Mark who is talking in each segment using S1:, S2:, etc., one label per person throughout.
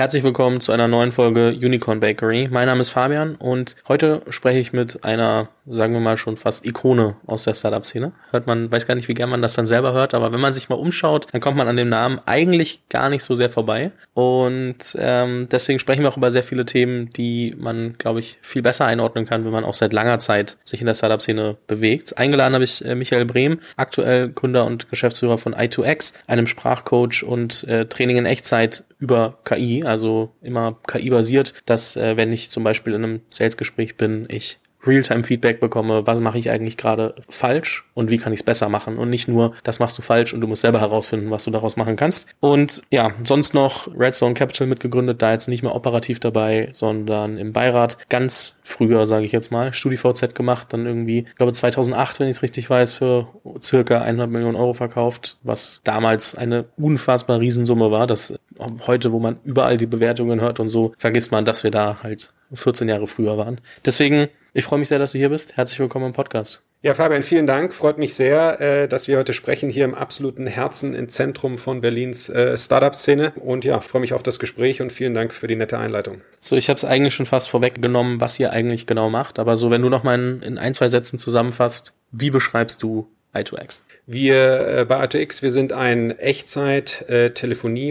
S1: Herzlich willkommen zu einer neuen Folge Unicorn Bakery. Mein Name ist Fabian und heute spreche ich mit einer, sagen wir mal schon fast Ikone aus der Startup-Szene. Hört man, weiß gar nicht, wie gern man das dann selber hört, aber wenn man sich mal umschaut, dann kommt man an dem Namen eigentlich gar nicht so sehr vorbei. Und ähm, deswegen sprechen wir auch über sehr viele Themen, die man, glaube ich, viel besser einordnen kann, wenn man auch seit langer Zeit sich in der Startup-Szene bewegt. Eingeladen habe ich äh, Michael Brehm, aktuell Gründer und Geschäftsführer von i2X, einem Sprachcoach und äh, Training in Echtzeit über KI, also immer KI-basiert, dass äh, wenn ich zum Beispiel in einem Sales-Gespräch bin, ich Realtime-Feedback bekomme, was mache ich eigentlich gerade falsch und wie kann ich es besser machen und nicht nur, das machst du falsch und du musst selber herausfinden, was du daraus machen kannst. Und ja, sonst noch Redstone Capital mitgegründet, da jetzt nicht mehr operativ dabei, sondern im Beirat. Ganz früher, sage ich jetzt mal, StudiVZ gemacht, dann irgendwie, ich glaube 2008, wenn ich es richtig weiß, für circa 100 Millionen Euro verkauft, was damals eine unfassbar Riesensumme war. Das heute, wo man überall die Bewertungen hört und so, vergisst man, dass wir da halt 14 Jahre früher waren. Deswegen, ich freue mich sehr, dass du hier bist. Herzlich willkommen im Podcast.
S2: Ja, Fabian, vielen Dank. Freut mich sehr, äh, dass wir heute sprechen hier im absoluten Herzen, im Zentrum von Berlins äh, Startup-Szene. Und ja, freue mich auf das Gespräch und vielen Dank für die nette Einleitung.
S1: So, ich habe es eigentlich schon fast vorweggenommen, was ihr eigentlich genau macht. Aber so, wenn du noch mal in, in ein, zwei Sätzen zusammenfasst, wie beschreibst du I2X?
S2: Wir äh, bei I2X, wir sind ein Echtzeit äh,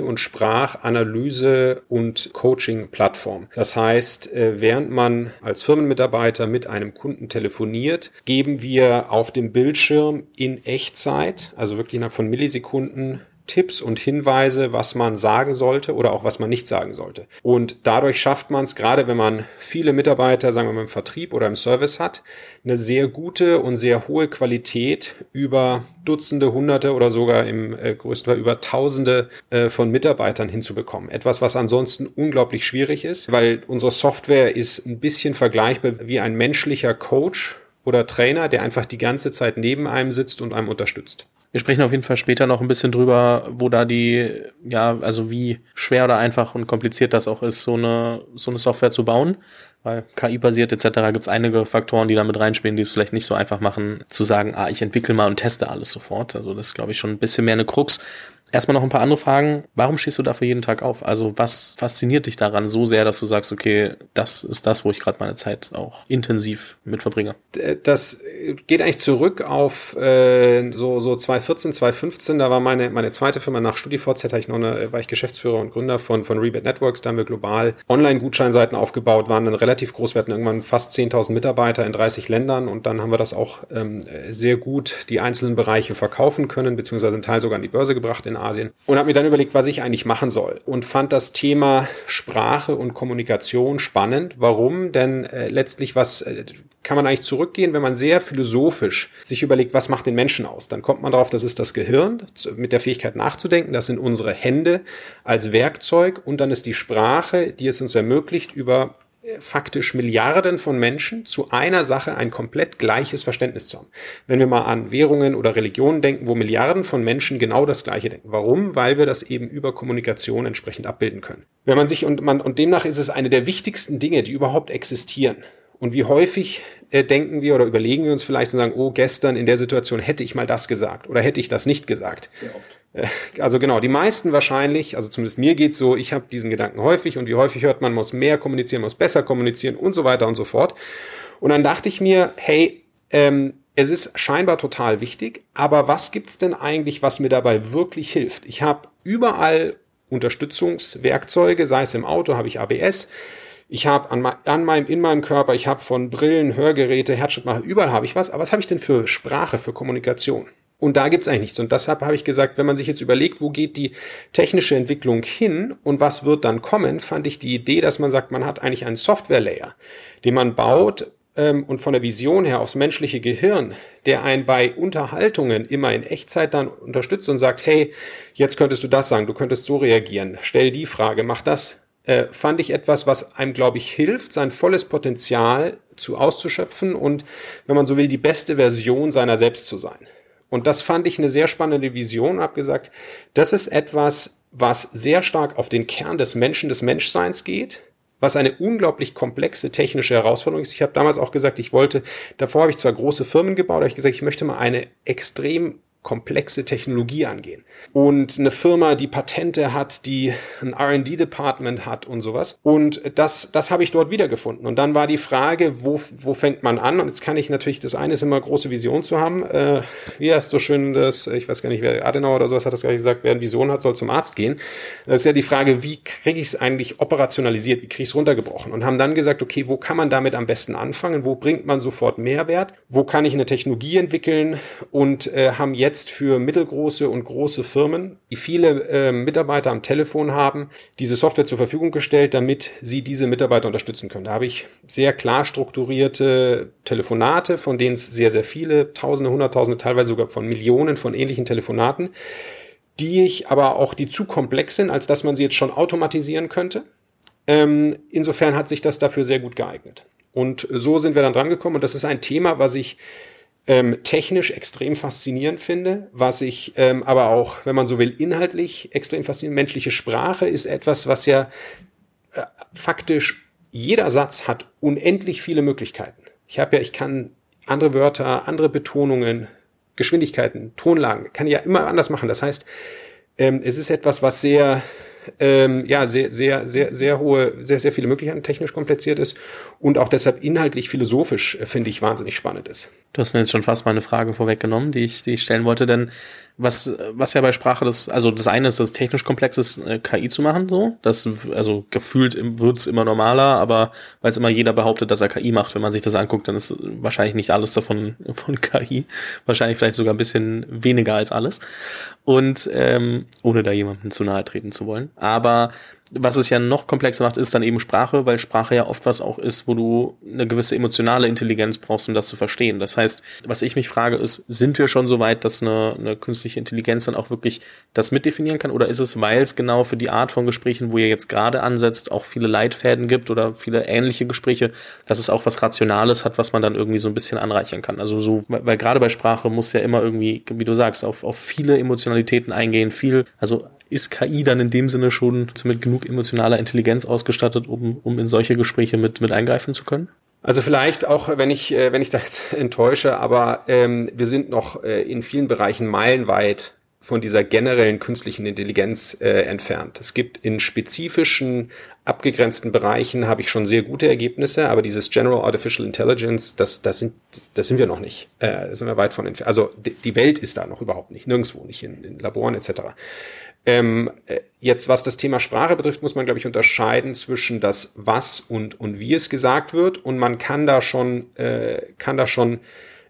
S2: und Sprachanalyse und Coaching Plattform. Das heißt, äh, während man als Firmenmitarbeiter mit einem Kunden telefoniert, geben wir auf dem Bildschirm in Echtzeit, also wirklich innerhalb von Millisekunden Tipps und Hinweise, was man sagen sollte oder auch was man nicht sagen sollte. Und dadurch schafft man es, gerade wenn man viele Mitarbeiter, sagen wir mal im Vertrieb oder im Service hat, eine sehr gute und sehr hohe Qualität über Dutzende, Hunderte oder sogar im äh, größten Fall über Tausende äh, von Mitarbeitern hinzubekommen. Etwas, was ansonsten unglaublich schwierig ist, weil unsere Software ist ein bisschen vergleichbar wie ein menschlicher Coach oder Trainer, der einfach die ganze Zeit neben einem sitzt und einem unterstützt.
S1: Wir sprechen auf jeden Fall später noch ein bisschen drüber, wo da die, ja, also wie schwer oder einfach und kompliziert das auch ist, so eine, so eine Software zu bauen. Weil KI-basiert etc. gibt es einige Faktoren, die da mit reinspielen, die es vielleicht nicht so einfach machen, zu sagen, ah, ich entwickle mal und teste alles sofort. Also das ist, glaube ich, schon ein bisschen mehr eine Krux. Erstmal noch ein paar andere Fragen. Warum stehst du dafür jeden Tag auf? Also was fasziniert dich daran so sehr, dass du sagst, okay, das ist das, wo ich gerade meine Zeit auch intensiv mit verbringe?
S2: Das geht eigentlich zurück auf äh, so, so 2014, 2015. Da war meine, meine zweite Firma nach StudiVZ, hatte ich noch eine, war ich Geschäftsführer und Gründer von, von Rebate Networks. Da haben wir global Online-Gutscheinseiten aufgebaut, waren dann relativ groß. Wir hatten irgendwann fast 10.000 Mitarbeiter in 30 Ländern und dann haben wir das auch ähm, sehr gut die einzelnen Bereiche verkaufen können, beziehungsweise einen Teil sogar an die Börse gebracht in Asien und habe mir dann überlegt, was ich eigentlich machen soll und fand das Thema Sprache und Kommunikation spannend. Warum? Denn äh, letztlich was äh, kann man eigentlich zurückgehen, wenn man sehr philosophisch sich überlegt, was macht den Menschen aus? Dann kommt man darauf, das ist das Gehirn mit der Fähigkeit nachzudenken, das sind unsere Hände als Werkzeug und dann ist die Sprache, die es uns ermöglicht, über faktisch Milliarden von Menschen zu einer Sache ein komplett gleiches Verständnis zu haben. Wenn wir mal an Währungen oder Religionen denken, wo Milliarden von Menschen genau das Gleiche denken. Warum? Weil wir das eben über Kommunikation entsprechend abbilden können. Wenn man sich und man, und demnach ist es eine der wichtigsten Dinge, die überhaupt existieren. Und wie häufig äh, denken wir oder überlegen wir uns vielleicht und sagen, oh, gestern in der Situation hätte ich mal das gesagt oder hätte ich das nicht gesagt. Sehr oft. Äh, also genau, die meisten wahrscheinlich, also zumindest mir geht's so, ich habe diesen Gedanken häufig und wie häufig hört man, muss mehr kommunizieren, muss besser kommunizieren und so weiter und so fort. Und dann dachte ich mir, hey, ähm, es ist scheinbar total wichtig, aber was gibt's denn eigentlich, was mir dabei wirklich hilft? Ich habe überall Unterstützungswerkzeuge, sei es im Auto, habe ich ABS, ich habe an, an, meinem, in meinem Körper, ich habe von Brillen, Hörgeräte, Herzschrittmacher, überall habe ich was. Aber was habe ich denn für Sprache, für Kommunikation? Und da gibt's eigentlich nichts. Und deshalb habe ich gesagt, wenn man sich jetzt überlegt, wo geht die technische Entwicklung hin und was wird dann kommen, fand ich die Idee, dass man sagt, man hat eigentlich einen Software-Layer, den man baut ähm, und von der Vision her aufs menschliche Gehirn, der einen bei Unterhaltungen immer in Echtzeit dann unterstützt und sagt, hey, jetzt könntest du das sagen, du könntest so reagieren, stell die Frage, mach das äh, fand ich etwas, was einem, glaube ich, hilft, sein volles Potenzial zu auszuschöpfen und, wenn man so will, die beste Version seiner selbst zu sein. Und das fand ich eine sehr spannende Vision habe gesagt, das ist etwas, was sehr stark auf den Kern des Menschen, des Menschseins geht, was eine unglaublich komplexe technische Herausforderung ist. Ich habe damals auch gesagt, ich wollte, davor habe ich zwar große Firmen gebaut, aber ich gesagt, ich möchte mal eine extrem komplexe Technologie angehen. Und eine Firma, die Patente hat, die ein R&D-Department hat und sowas. Und das, das habe ich dort wiedergefunden. Und dann war die Frage, wo, wo fängt man an? Und jetzt kann ich natürlich, das eine ist immer große Vision zu haben. Äh, wie heißt so schön das, ich weiß gar nicht, wer Adenauer oder sowas hat das gerade gesagt, wer eine Vision hat, soll zum Arzt gehen. Das ist ja die Frage, wie kriege ich es eigentlich operationalisiert, wie kriege ich es runtergebrochen? Und haben dann gesagt, okay, wo kann man damit am besten anfangen? Wo bringt man sofort Mehrwert? Wo kann ich eine Technologie entwickeln? Und äh, haben jetzt für mittelgroße und große Firmen, die viele äh, Mitarbeiter am Telefon haben, diese Software zur Verfügung gestellt, damit sie diese Mitarbeiter unterstützen können. Da habe ich sehr klar strukturierte Telefonate, von denen es sehr, sehr viele, Tausende, Hunderttausende, teilweise sogar von Millionen von ähnlichen Telefonaten die ich aber auch, die zu komplex sind, als dass man sie jetzt schon automatisieren könnte. Ähm, insofern hat sich das dafür sehr gut geeignet. Und so sind wir dann dran gekommen. Und das ist ein Thema, was ich ähm, technisch extrem faszinierend finde, was ich ähm, aber auch, wenn man so will, inhaltlich extrem faszinierend. Menschliche Sprache ist etwas, was ja äh, faktisch jeder Satz hat unendlich viele Möglichkeiten. Ich habe ja, ich kann andere Wörter, andere Betonungen, Geschwindigkeiten, Tonlagen, kann ich ja immer anders machen. Das heißt, ähm, es ist etwas, was sehr, ähm, ja, sehr, sehr, sehr, sehr hohe, sehr, sehr viele Möglichkeiten technisch kompliziert ist und auch deshalb inhaltlich philosophisch, äh, finde ich, wahnsinnig spannend ist.
S1: Du hast mir jetzt schon fast meine Frage vorweggenommen, die ich, die ich stellen wollte, denn was, was ja bei Sprache das, also das eine ist, das technisch komplex ist, äh, KI zu machen, so. Das, also gefühlt wird's immer normaler, aber weil es immer jeder behauptet, dass er KI macht, wenn man sich das anguckt, dann ist wahrscheinlich nicht alles davon von KI. Wahrscheinlich vielleicht sogar ein bisschen weniger als alles. Und ähm, ohne da jemandem zu nahe treten zu wollen. Aber was es ja noch komplexer macht, ist dann eben Sprache, weil Sprache ja oft was auch ist, wo du eine gewisse emotionale Intelligenz brauchst, um das zu verstehen. Das heißt, was ich mich frage, ist, sind wir schon so weit, dass eine, eine künstliche Intelligenz dann auch wirklich das mitdefinieren kann? Oder ist es, weil es genau für die Art von Gesprächen, wo ihr jetzt gerade ansetzt, auch viele Leitfäden gibt oder viele ähnliche Gespräche, dass es auch was Rationales hat, was man dann irgendwie so ein bisschen anreichern kann? Also so, weil, gerade bei Sprache muss ja immer irgendwie, wie du sagst, auf, auf viele Emotionalitäten eingehen, viel, also ist KI dann in dem Sinne schon mit genug emotionaler Intelligenz ausgestattet, um, um in solche Gespräche mit, mit eingreifen zu können?
S2: Also vielleicht auch, wenn ich, äh, wenn ich da jetzt enttäusche, aber ähm, wir sind noch äh, in vielen Bereichen meilenweit von dieser generellen künstlichen Intelligenz äh, entfernt. Es gibt in spezifischen, abgegrenzten Bereichen habe ich schon sehr gute Ergebnisse, aber dieses General Artificial Intelligence, das, das, sind, das sind wir noch nicht. Äh, sind wir weit von entfernt. Also die, die Welt ist da noch überhaupt nicht, nirgendwo, nicht in, in Laboren etc. Ähm, äh, jetzt, was das Thema Sprache betrifft, muss man, glaube ich, unterscheiden zwischen das Was und, und wie es gesagt wird. Und man kann da schon, äh, kann da schon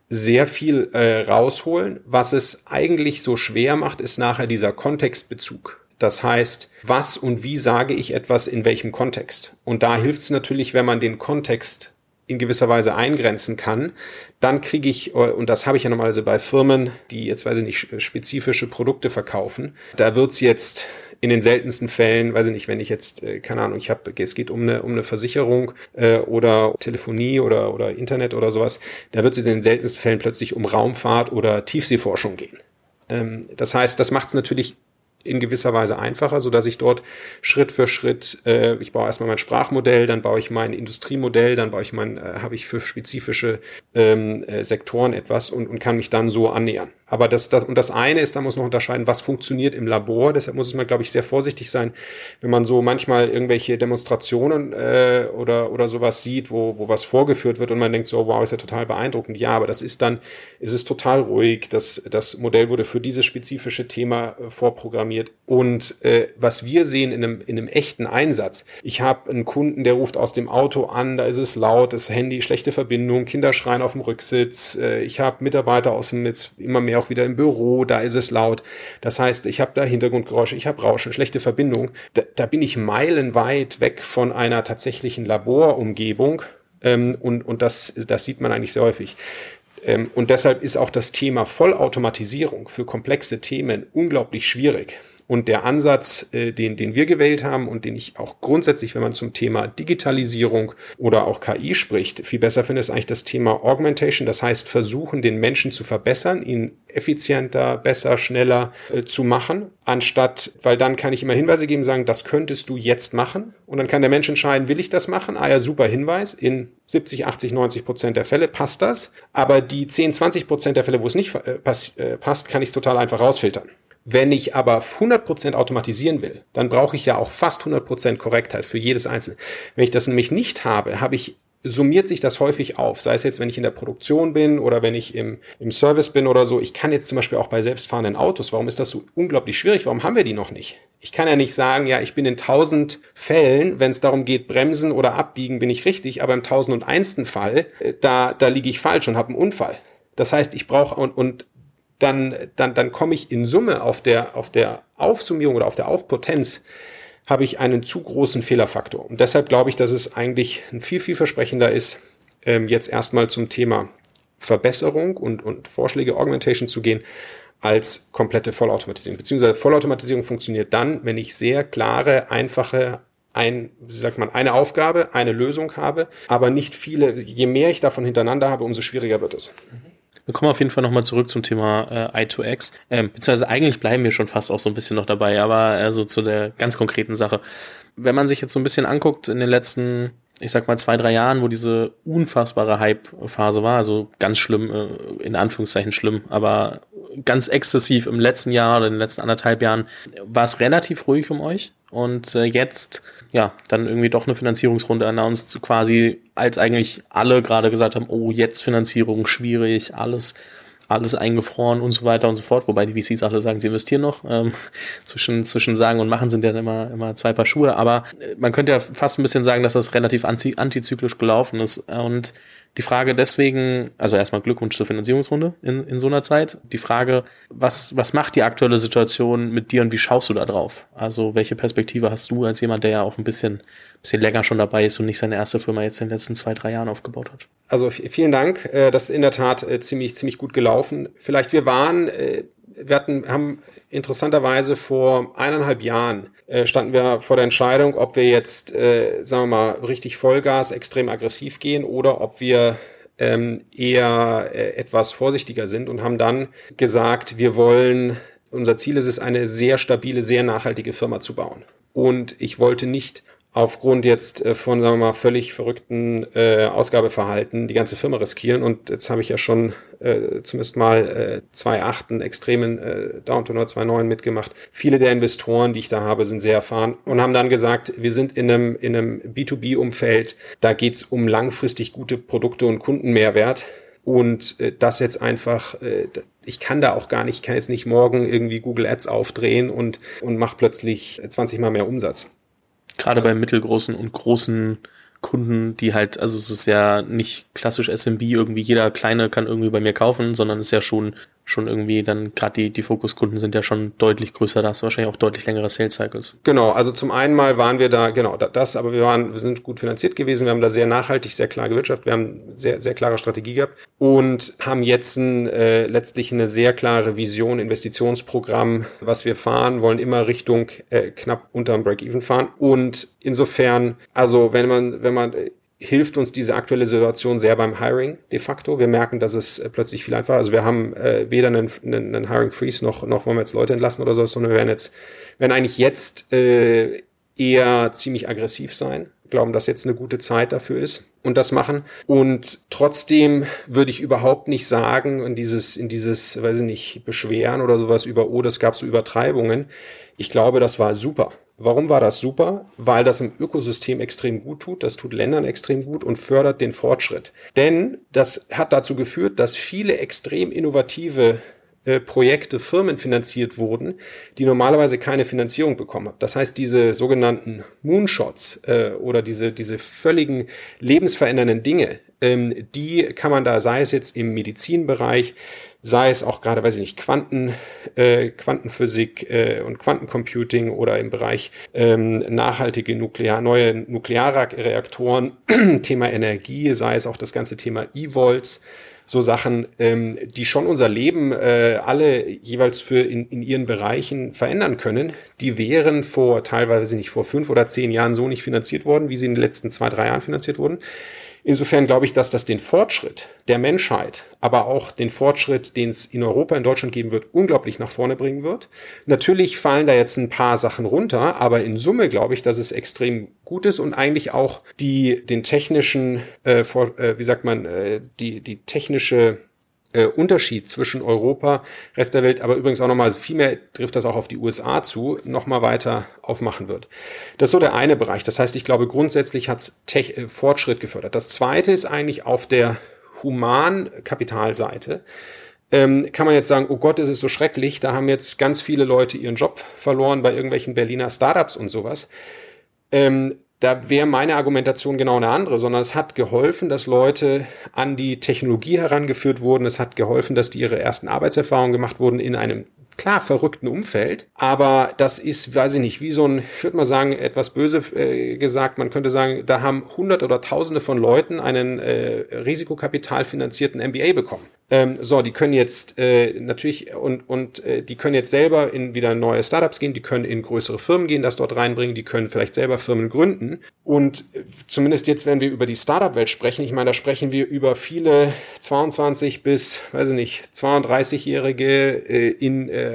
S2: sehr viel äh, rausholen. Was es eigentlich so schwer macht, ist nachher dieser Kontextbezug. Das heißt, was und wie sage ich etwas in welchem Kontext? Und da hilft es natürlich, wenn man den Kontext in gewisser Weise eingrenzen kann, dann kriege ich, und das habe ich ja normalerweise bei Firmen, die jetzt, weiß ich nicht, spezifische Produkte verkaufen, da wird's jetzt in den seltensten Fällen, weiß ich nicht, wenn ich jetzt, äh, keine Ahnung, ich habe, es geht um eine, um eine Versicherung äh, oder Telefonie oder, oder Internet oder sowas, da wird es in den seltensten Fällen plötzlich um Raumfahrt oder Tiefseeforschung gehen. Ähm, das heißt, das macht es natürlich in gewisser Weise einfacher, so dass ich dort Schritt für Schritt, äh, ich baue erstmal mein Sprachmodell, dann baue ich mein Industriemodell, dann baue ich mein, äh, habe ich für spezifische ähm, äh, Sektoren etwas und, und kann mich dann so annähern. Aber das, das, und das eine ist, da muss man unterscheiden, was funktioniert im Labor. Deshalb muss man, glaube ich, sehr vorsichtig sein, wenn man so manchmal irgendwelche Demonstrationen äh, oder, oder sowas sieht, wo, wo was vorgeführt wird und man denkt so, wow, ist ja total beeindruckend. Ja, aber das ist dann, ist es total ruhig. Das, das Modell wurde für dieses spezifische Thema äh, vorprogrammiert. Und äh, was wir sehen in einem, in einem echten Einsatz, ich habe einen Kunden, der ruft aus dem Auto an, da ist es laut, das Handy, schlechte Verbindung, Kinder schreien auf dem Rücksitz. Äh, ich habe Mitarbeiter aus dem jetzt immer mehr auch wieder im Büro, da ist es laut. Das heißt, ich habe da Hintergrundgeräusche, ich habe Rauschen, schlechte Verbindung. Da, da bin ich meilenweit weg von einer tatsächlichen Laborumgebung. Ähm, und und das, das sieht man eigentlich sehr häufig. Ähm, und deshalb ist auch das Thema Vollautomatisierung für komplexe Themen unglaublich schwierig. Und der Ansatz, äh, den, den wir gewählt haben und den ich auch grundsätzlich, wenn man zum Thema Digitalisierung oder auch KI spricht, viel besser finde, ist eigentlich das Thema Augmentation. Das heißt, versuchen, den Menschen zu verbessern, ihn effizienter, besser, schneller äh, zu machen, anstatt, weil dann kann ich immer Hinweise geben, sagen, das könntest du jetzt machen. Und dann kann der Mensch entscheiden, will ich das machen? Ah ja, super Hinweis. In 70, 80, 90 Prozent der Fälle passt das. Aber die 10, 20 Prozent der Fälle, wo es nicht äh, pass, äh, passt, kann ich es total einfach rausfiltern. Wenn ich aber 100% automatisieren will, dann brauche ich ja auch fast 100% Korrektheit für jedes Einzelne. Wenn ich das nämlich nicht habe, habe ich summiert sich das häufig auf. Sei es jetzt, wenn ich in der Produktion bin oder wenn ich im, im Service bin oder so. Ich kann jetzt zum Beispiel auch bei selbstfahrenden Autos. Warum ist das so unglaublich schwierig? Warum haben wir die noch nicht? Ich kann ja nicht sagen, ja, ich bin in tausend Fällen, wenn es darum geht, bremsen oder abbiegen, bin ich richtig, aber im tausend und einsten Fall, äh, da, da liege ich falsch und habe einen Unfall. Das heißt, ich brauche und, und dann, dann, dann komme ich in Summe auf der, auf der Aufsummierung oder auf der Aufpotenz habe ich einen zu großen Fehlerfaktor. Und deshalb glaube ich, dass es eigentlich ein viel, viel versprechender ist, ähm, jetzt erstmal zum Thema Verbesserung und, und Vorschläge Augmentation zu gehen, als komplette Vollautomatisierung. Beziehungsweise Vollautomatisierung funktioniert dann, wenn ich sehr klare, einfache ein, wie sagt man, eine Aufgabe, eine Lösung habe, aber nicht viele. Je mehr ich davon hintereinander habe, umso schwieriger wird es. Mhm.
S1: Wir kommen auf jeden Fall nochmal zurück zum Thema äh, I2X. Ähm, beziehungsweise eigentlich bleiben wir schon fast auch so ein bisschen noch dabei, aber äh, so zu der ganz konkreten Sache. Wenn man sich jetzt so ein bisschen anguckt in den letzten, ich sag mal, zwei, drei Jahren, wo diese unfassbare Hype-Phase war, also ganz schlimm, äh, in Anführungszeichen schlimm, aber ganz exzessiv im letzten Jahr oder in den letzten anderthalb Jahren, war es relativ ruhig um euch. Und äh, jetzt, ja, dann irgendwie doch eine Finanzierungsrunde announced, quasi als eigentlich alle gerade gesagt haben, oh, jetzt Finanzierung schwierig, alles alles eingefroren und so weiter und so fort, wobei die VCs alle sagen, sie investieren noch. Ähm, zwischen, zwischen sagen und machen sind ja immer, immer zwei Paar Schuhe, aber äh, man könnte ja fast ein bisschen sagen, dass das relativ anti antizyklisch gelaufen ist. Und die Frage deswegen, also erstmal Glückwunsch zur Finanzierungsrunde in, in so einer Zeit. Die Frage, was, was macht die aktuelle Situation mit dir und wie schaust du da drauf? Also welche Perspektive hast du als jemand, der ja auch ein bisschen, bisschen länger schon dabei ist und nicht seine erste Firma jetzt in den letzten zwei, drei Jahren aufgebaut hat?
S2: Also vielen Dank. Äh, das ist in der Tat äh, ziemlich, ziemlich gut gelaufen. Vielleicht wir waren äh, wir hatten, haben interessanterweise vor eineinhalb Jahren standen wir vor der Entscheidung, ob wir jetzt, sagen wir mal, richtig Vollgas, extrem aggressiv gehen oder ob wir ähm, eher etwas vorsichtiger sind und haben dann gesagt, wir wollen, unser Ziel ist es, eine sehr stabile, sehr nachhaltige Firma zu bauen. Und ich wollte nicht aufgrund jetzt äh, von, sagen wir mal, völlig verrückten äh, Ausgabeverhalten die ganze Firma riskieren. Und jetzt habe ich ja schon äh, zumindest mal äh, zwei Achten extremen äh, Downturn oder zwei Neuen mitgemacht. Viele der Investoren, die ich da habe, sind sehr erfahren und haben dann gesagt, wir sind in einem, in einem B2B-Umfeld, da geht's um langfristig gute Produkte und Kundenmehrwert. Und äh, das jetzt einfach, äh, ich kann da auch gar nicht, ich kann jetzt nicht morgen irgendwie Google Ads aufdrehen und, und mach plötzlich 20 mal mehr Umsatz.
S1: Gerade bei mittelgroßen und großen Kunden, die halt, also es ist ja nicht klassisch SMB, irgendwie jeder Kleine kann irgendwie bei mir kaufen, sondern es ist ja schon schon irgendwie dann gerade die, die Fokuskunden sind ja schon deutlich größer, da hast du wahrscheinlich auch deutlich längere Sales Cycles.
S2: Genau, also zum einen mal waren wir da, genau, das, aber wir waren, wir sind gut finanziert gewesen, wir haben da sehr nachhaltig, sehr klar gewirtschaftet, wir haben sehr, sehr klare Strategie gehabt und haben jetzt ein, äh, letztlich eine sehr klare Vision, Investitionsprogramm, was wir fahren, wollen immer Richtung äh, knapp unterm Break-Even fahren und insofern, also wenn man, wenn man hilft uns diese aktuelle Situation sehr beim Hiring de facto. Wir merken, dass es äh, plötzlich viel einfacher. Also wir haben äh, weder einen, einen, einen Hiring Freeze noch noch wollen wir jetzt Leute entlassen oder so, sondern wir werden jetzt werden eigentlich jetzt äh, eher ziemlich aggressiv sein. Glauben, dass jetzt eine gute Zeit dafür ist und das machen. Und trotzdem würde ich überhaupt nicht sagen, in dieses, in dieses, weiß ich nicht, Beschweren oder sowas über, oh, das gab so Übertreibungen. Ich glaube, das war super. Warum war das super? Weil das im Ökosystem extrem gut tut, das tut Ländern extrem gut und fördert den Fortschritt. Denn das hat dazu geführt, dass viele extrem innovative äh, Projekte, Firmen finanziert wurden, die normalerweise keine Finanzierung bekommen haben. Das heißt, diese sogenannten Moonshots äh, oder diese, diese völligen lebensverändernden Dinge, ähm, die kann man da, sei es jetzt im Medizinbereich, sei es auch gerade, weiß ich nicht, Quanten, äh, Quantenphysik äh, und Quantencomputing oder im Bereich ähm, nachhaltige Nuklear, neue Nuklearreaktoren, Thema Energie, sei es auch das ganze Thema E-Volts, so Sachen, ähm, die schon unser Leben äh, alle jeweils für in, in ihren Bereichen verändern können, die wären vor teilweise nicht vor fünf oder zehn Jahren so nicht finanziert worden, wie sie in den letzten zwei, drei Jahren finanziert wurden. Insofern glaube ich, dass das den Fortschritt der Menschheit, aber auch den Fortschritt, den es in Europa, in Deutschland geben wird, unglaublich nach vorne bringen wird. Natürlich fallen da jetzt ein paar Sachen runter, aber in Summe glaube ich, dass es extrem gut ist und eigentlich auch die den technischen, äh, vor, äh, wie sagt man, äh, die die technische äh, Unterschied zwischen Europa, Rest der Welt, aber übrigens auch nochmal, viel mehr trifft das auch auf die USA zu, nochmal weiter aufmachen wird. Das ist so der eine Bereich. Das heißt, ich glaube, grundsätzlich hat es äh, Fortschritt gefördert. Das zweite ist eigentlich auf der Humankapitalseite. Ähm, kann man jetzt sagen, oh Gott, ist es so schrecklich, da haben jetzt ganz viele Leute ihren Job verloren bei irgendwelchen Berliner Startups und sowas. Ähm, da wäre meine Argumentation genau eine andere, sondern es hat geholfen, dass Leute an die Technologie herangeführt wurden. Es hat geholfen, dass die ihre ersten Arbeitserfahrungen gemacht wurden in einem klar verrückten Umfeld, aber das ist, weiß ich nicht, wie so ein, ich würde mal sagen, etwas böse äh, gesagt, man könnte sagen, da haben hundert oder tausende von Leuten einen äh, risikokapitalfinanzierten MBA bekommen. Ähm, so, die können jetzt äh, natürlich und, und äh, die können jetzt selber in wieder neue Startups gehen, die können in größere Firmen gehen, das dort reinbringen, die können vielleicht selber Firmen gründen. Und äh, zumindest jetzt, wenn wir über die Startup-Welt sprechen, ich meine, da sprechen wir über viele 22 bis, weiß ich nicht, 32-Jährige äh, in äh,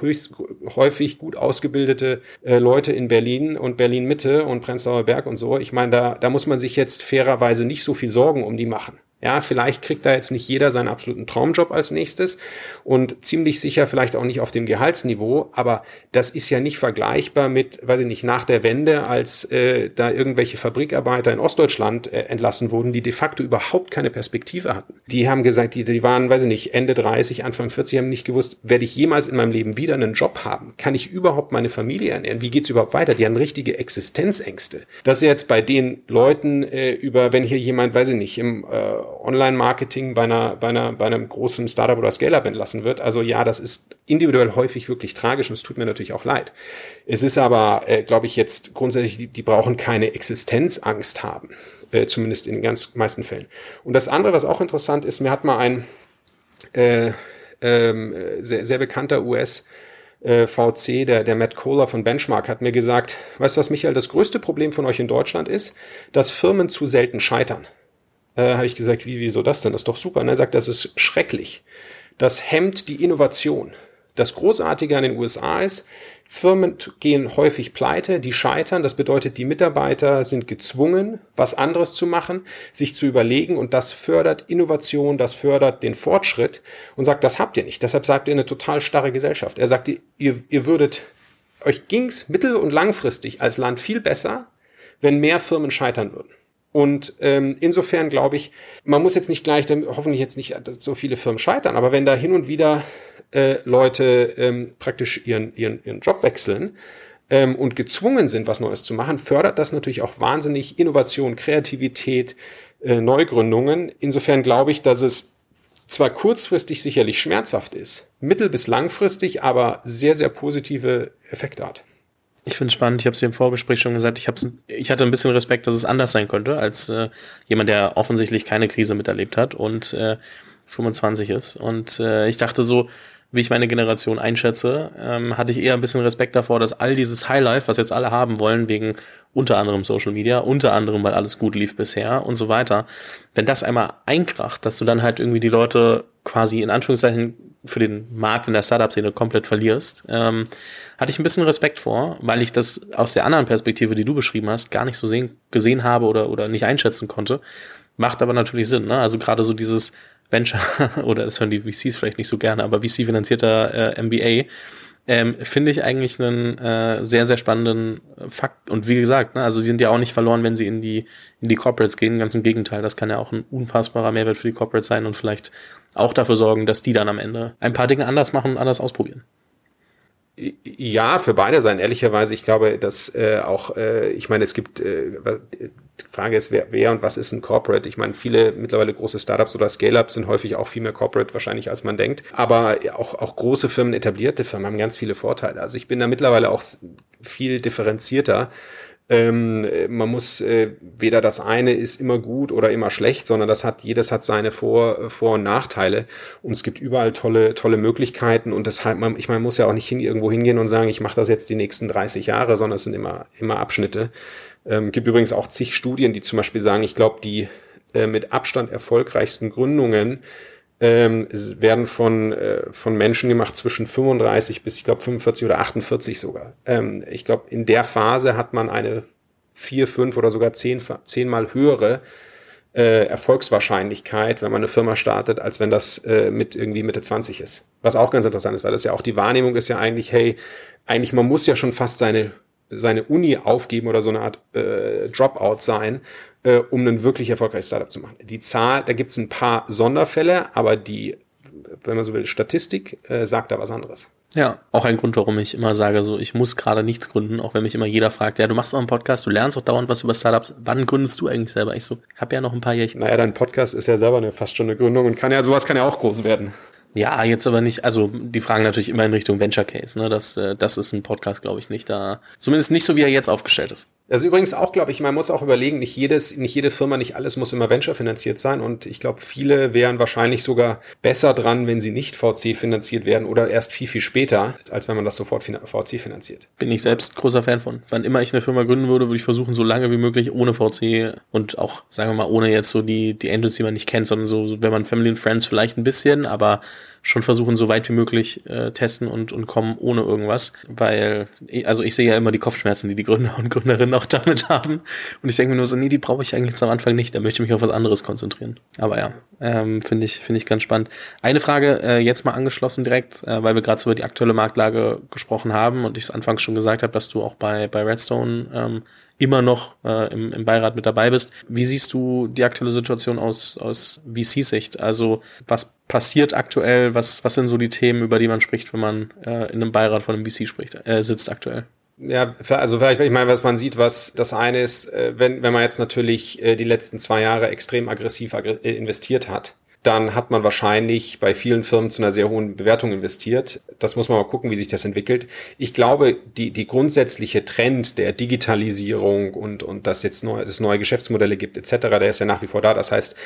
S2: höchst häufig gut ausgebildete äh, Leute in Berlin und Berlin Mitte und Prenzlauer Berg und so. Ich meine, da, da muss man sich jetzt fairerweise nicht so viel Sorgen um die machen. Ja, vielleicht kriegt da jetzt nicht jeder seinen absoluten Traumjob als nächstes und ziemlich sicher vielleicht auch nicht auf dem Gehaltsniveau, aber das ist ja nicht vergleichbar mit, weiß ich nicht, nach der Wende, als äh, da irgendwelche Fabrikarbeiter in Ostdeutschland äh, entlassen wurden, die de facto überhaupt keine Perspektive hatten. Die haben gesagt, die, die waren, weiß ich nicht, Ende 30, Anfang 40, haben nicht gewusst, werde ich jemals in meinem Leben wieder einen Job haben? Kann ich überhaupt meine Familie ernähren? Wie geht's überhaupt weiter? Die haben richtige Existenzängste. Das ist jetzt bei den Leuten äh, über, wenn hier jemand, weiß ich nicht, im äh, Online-Marketing bei einer, bei einer, bei einem großen Startup oder Scale-Up entlassen wird. Also ja, das ist individuell häufig wirklich tragisch und es tut mir natürlich auch leid. Es ist aber, äh, glaube ich, jetzt grundsätzlich, die, die brauchen keine Existenzangst haben, äh, zumindest in den ganz meisten Fällen. Und das andere, was auch interessant ist, mir hat mal ein äh, ähm, sehr, sehr bekannter US- äh, VC, der, der Matt Kohler von Benchmark, hat mir gesagt, weißt du was, Michael, das größte Problem von euch in Deutschland ist, dass Firmen zu selten scheitern. Äh, Habe ich gesagt, wie, wieso das denn? Das ist doch super. Und er sagt, das ist schrecklich. Das hemmt die Innovation. Das Großartige an den USA ist, Firmen gehen häufig pleite, die scheitern. Das bedeutet, die Mitarbeiter sind gezwungen, was anderes zu machen, sich zu überlegen und das fördert Innovation, das fördert den Fortschritt und sagt, das habt ihr nicht. Deshalb sagt ihr eine total starre Gesellschaft. Er sagt, ihr, ihr würdet, euch ging's mittel- und langfristig als Land viel besser, wenn mehr Firmen scheitern würden. Und ähm, insofern glaube ich, man muss jetzt nicht gleich, hoffentlich jetzt nicht so viele Firmen scheitern, aber wenn da hin und wieder äh, Leute ähm, praktisch ihren, ihren, ihren Job wechseln ähm, und gezwungen sind, was Neues zu machen, fördert das natürlich auch wahnsinnig Innovation, Kreativität, äh, Neugründungen. Insofern glaube ich, dass es zwar kurzfristig sicherlich schmerzhaft ist, mittel- bis langfristig aber sehr, sehr positive Effekte hat.
S1: Ich finde es spannend, ich habe es im Vorgespräch schon gesagt, ich, hab's, ich hatte ein bisschen Respekt, dass es anders sein könnte, als äh, jemand, der offensichtlich keine Krise miterlebt hat und äh, 25 ist. Und äh, ich dachte so, wie ich meine Generation einschätze, ähm, hatte ich eher ein bisschen Respekt davor, dass all dieses Highlife, was jetzt alle haben wollen, wegen unter anderem Social Media, unter anderem, weil alles gut lief bisher und so weiter, wenn das einmal einkracht, dass du dann halt irgendwie die Leute quasi in Anführungszeichen für den Markt in der Startup-Szene komplett verlierst, ähm, hatte ich ein bisschen Respekt vor, weil ich das aus der anderen Perspektive, die du beschrieben hast, gar nicht so sehen, gesehen habe oder, oder nicht einschätzen konnte. Macht aber natürlich Sinn, ne? Also gerade so dieses Venture, oder das hören die VCs vielleicht nicht so gerne, aber VC-finanzierter äh, MBA, ähm, finde ich eigentlich einen äh, sehr, sehr spannenden Fakt. Und wie gesagt, ne, also die sind ja auch nicht verloren, wenn sie in die, in die Corporates gehen. Ganz im Gegenteil, das kann ja auch ein unfassbarer Mehrwert für die Corporates sein und vielleicht auch dafür sorgen, dass die dann am Ende ein paar Dinge anders machen und anders ausprobieren.
S2: Ja, für beide sein. Ehrlicherweise, ich glaube, dass äh, auch, äh, ich meine, es gibt, äh, die Frage ist, wer, wer und was ist ein Corporate? Ich meine, viele mittlerweile große Startups oder Scale-Ups sind häufig auch viel mehr Corporate wahrscheinlich, als man denkt. Aber auch, auch große Firmen, etablierte Firmen haben ganz viele Vorteile. Also ich bin da mittlerweile auch viel differenzierter Ähm, man muss äh, weder das eine ist immer gut oder immer schlecht, sondern das hat jedes hat seine Vor, Vor und Nachteile und es gibt überall tolle tolle Möglichkeiten und deshalb man ich meine muss ja auch nicht hin, irgendwo hingehen und sagen, ich mache das jetzt die nächsten 30 Jahre, sondern es sind immer immer Abschnitte. Ähm, gibt übrigens auch zig Studien, die zum Beispiel sagen, ich glaube die äh, mit Abstand erfolgreichsten Gründungen ähm, werden von, äh, von Menschen gemacht zwischen 35 bis, ich glaube, 45 oder 48 sogar. Ähm, ich glaube, in der Phase hat man eine vier, fünf oder sogar zehn, zehnmal höhere äh, Erfolgswahrscheinlichkeit, wenn man eine Firma startet, als wenn das äh, mit irgendwie Mitte 20 ist. Was auch ganz interessant ist, weil das ja auch die Wahrnehmung ist ja eigentlich, hey, eigentlich man muss ja schon fast seine seine Uni aufgeben oder so eine Art äh, Dropout sein, äh, um ein wirklich erfolgreiches Startup zu machen. Die Zahl, da gibt es ein paar Sonderfälle, aber die, wenn man so will, Statistik äh, sagt da was anderes.
S1: Ja, auch ein Grund, warum ich immer sage, so ich muss gerade nichts gründen, auch wenn mich immer jeder fragt, ja, du machst auch einen Podcast, du lernst auch dauernd was über Startups, wann gründest du eigentlich selber? Ich so, hab ja noch ein paar Jährchen.
S2: Naja, dein Podcast ist ja selber eine, fast schon eine Gründung und kann ja, sowas kann ja auch groß werden.
S1: Ja, jetzt aber nicht, also die fragen natürlich immer in Richtung Venture Case, ne? Das, äh, das ist ein Podcast, glaube ich, nicht da. Zumindest nicht so, wie er jetzt aufgestellt ist.
S2: Das ist übrigens auch, glaube ich, man muss auch überlegen, nicht jedes, nicht jede Firma, nicht alles muss immer Venture finanziert sein. Und ich glaube, viele wären wahrscheinlich sogar besser dran, wenn sie nicht VC finanziert werden oder erst viel, viel später, als wenn man das sofort VC finanziert.
S1: Bin ich selbst großer Fan von. Wann immer ich eine Firma gründen würde, würde ich versuchen, so lange wie möglich ohne VC und auch, sagen wir mal, ohne jetzt so die, die Angels, die man nicht kennt, sondern so, wenn man Family and Friends vielleicht ein bisschen, aber schon versuchen, so weit wie möglich äh, testen und, und kommen ohne irgendwas. Weil, also ich sehe ja immer die Kopfschmerzen, die die Gründer und Gründerinnen auch damit haben. Und ich denke mir nur so, nee, die brauche ich eigentlich jetzt am Anfang nicht. Da möchte ich mich auf was anderes konzentrieren. Aber ja, ähm, finde ich, finde ich ganz spannend. Eine Frage äh, jetzt mal angeschlossen direkt, äh, weil wir gerade so über die aktuelle Marktlage gesprochen haben und ich es anfangs schon gesagt habe, dass du auch bei, bei Redstone ähm, immer noch äh, im, im Beirat mit dabei bist. Wie siehst du die aktuelle Situation aus, aus VC-Sicht? Also was passiert aktuell? Was, was sind so die Themen, über die man spricht, wenn man äh, in einem Beirat von einem VC spricht, äh, sitzt aktuell?
S2: Ja, also vielleicht, ich meine, was man sieht, was das eine ist, äh, wenn, wenn man jetzt natürlich äh, die letzten zwei Jahre extrem aggressiv äh, investiert hat, dann hat man wahrscheinlich bei vielen Firmen zu einer sehr hohen Bewertung investiert. Das muss man mal gucken, wie sich das entwickelt. Ich glaube, die, die grundsätzliche Trend der Digitalisierung und, und dass jetzt neu, es neue Geschäftsmodelle gibt etc., der ist ja nach wie vor da. Das heißt,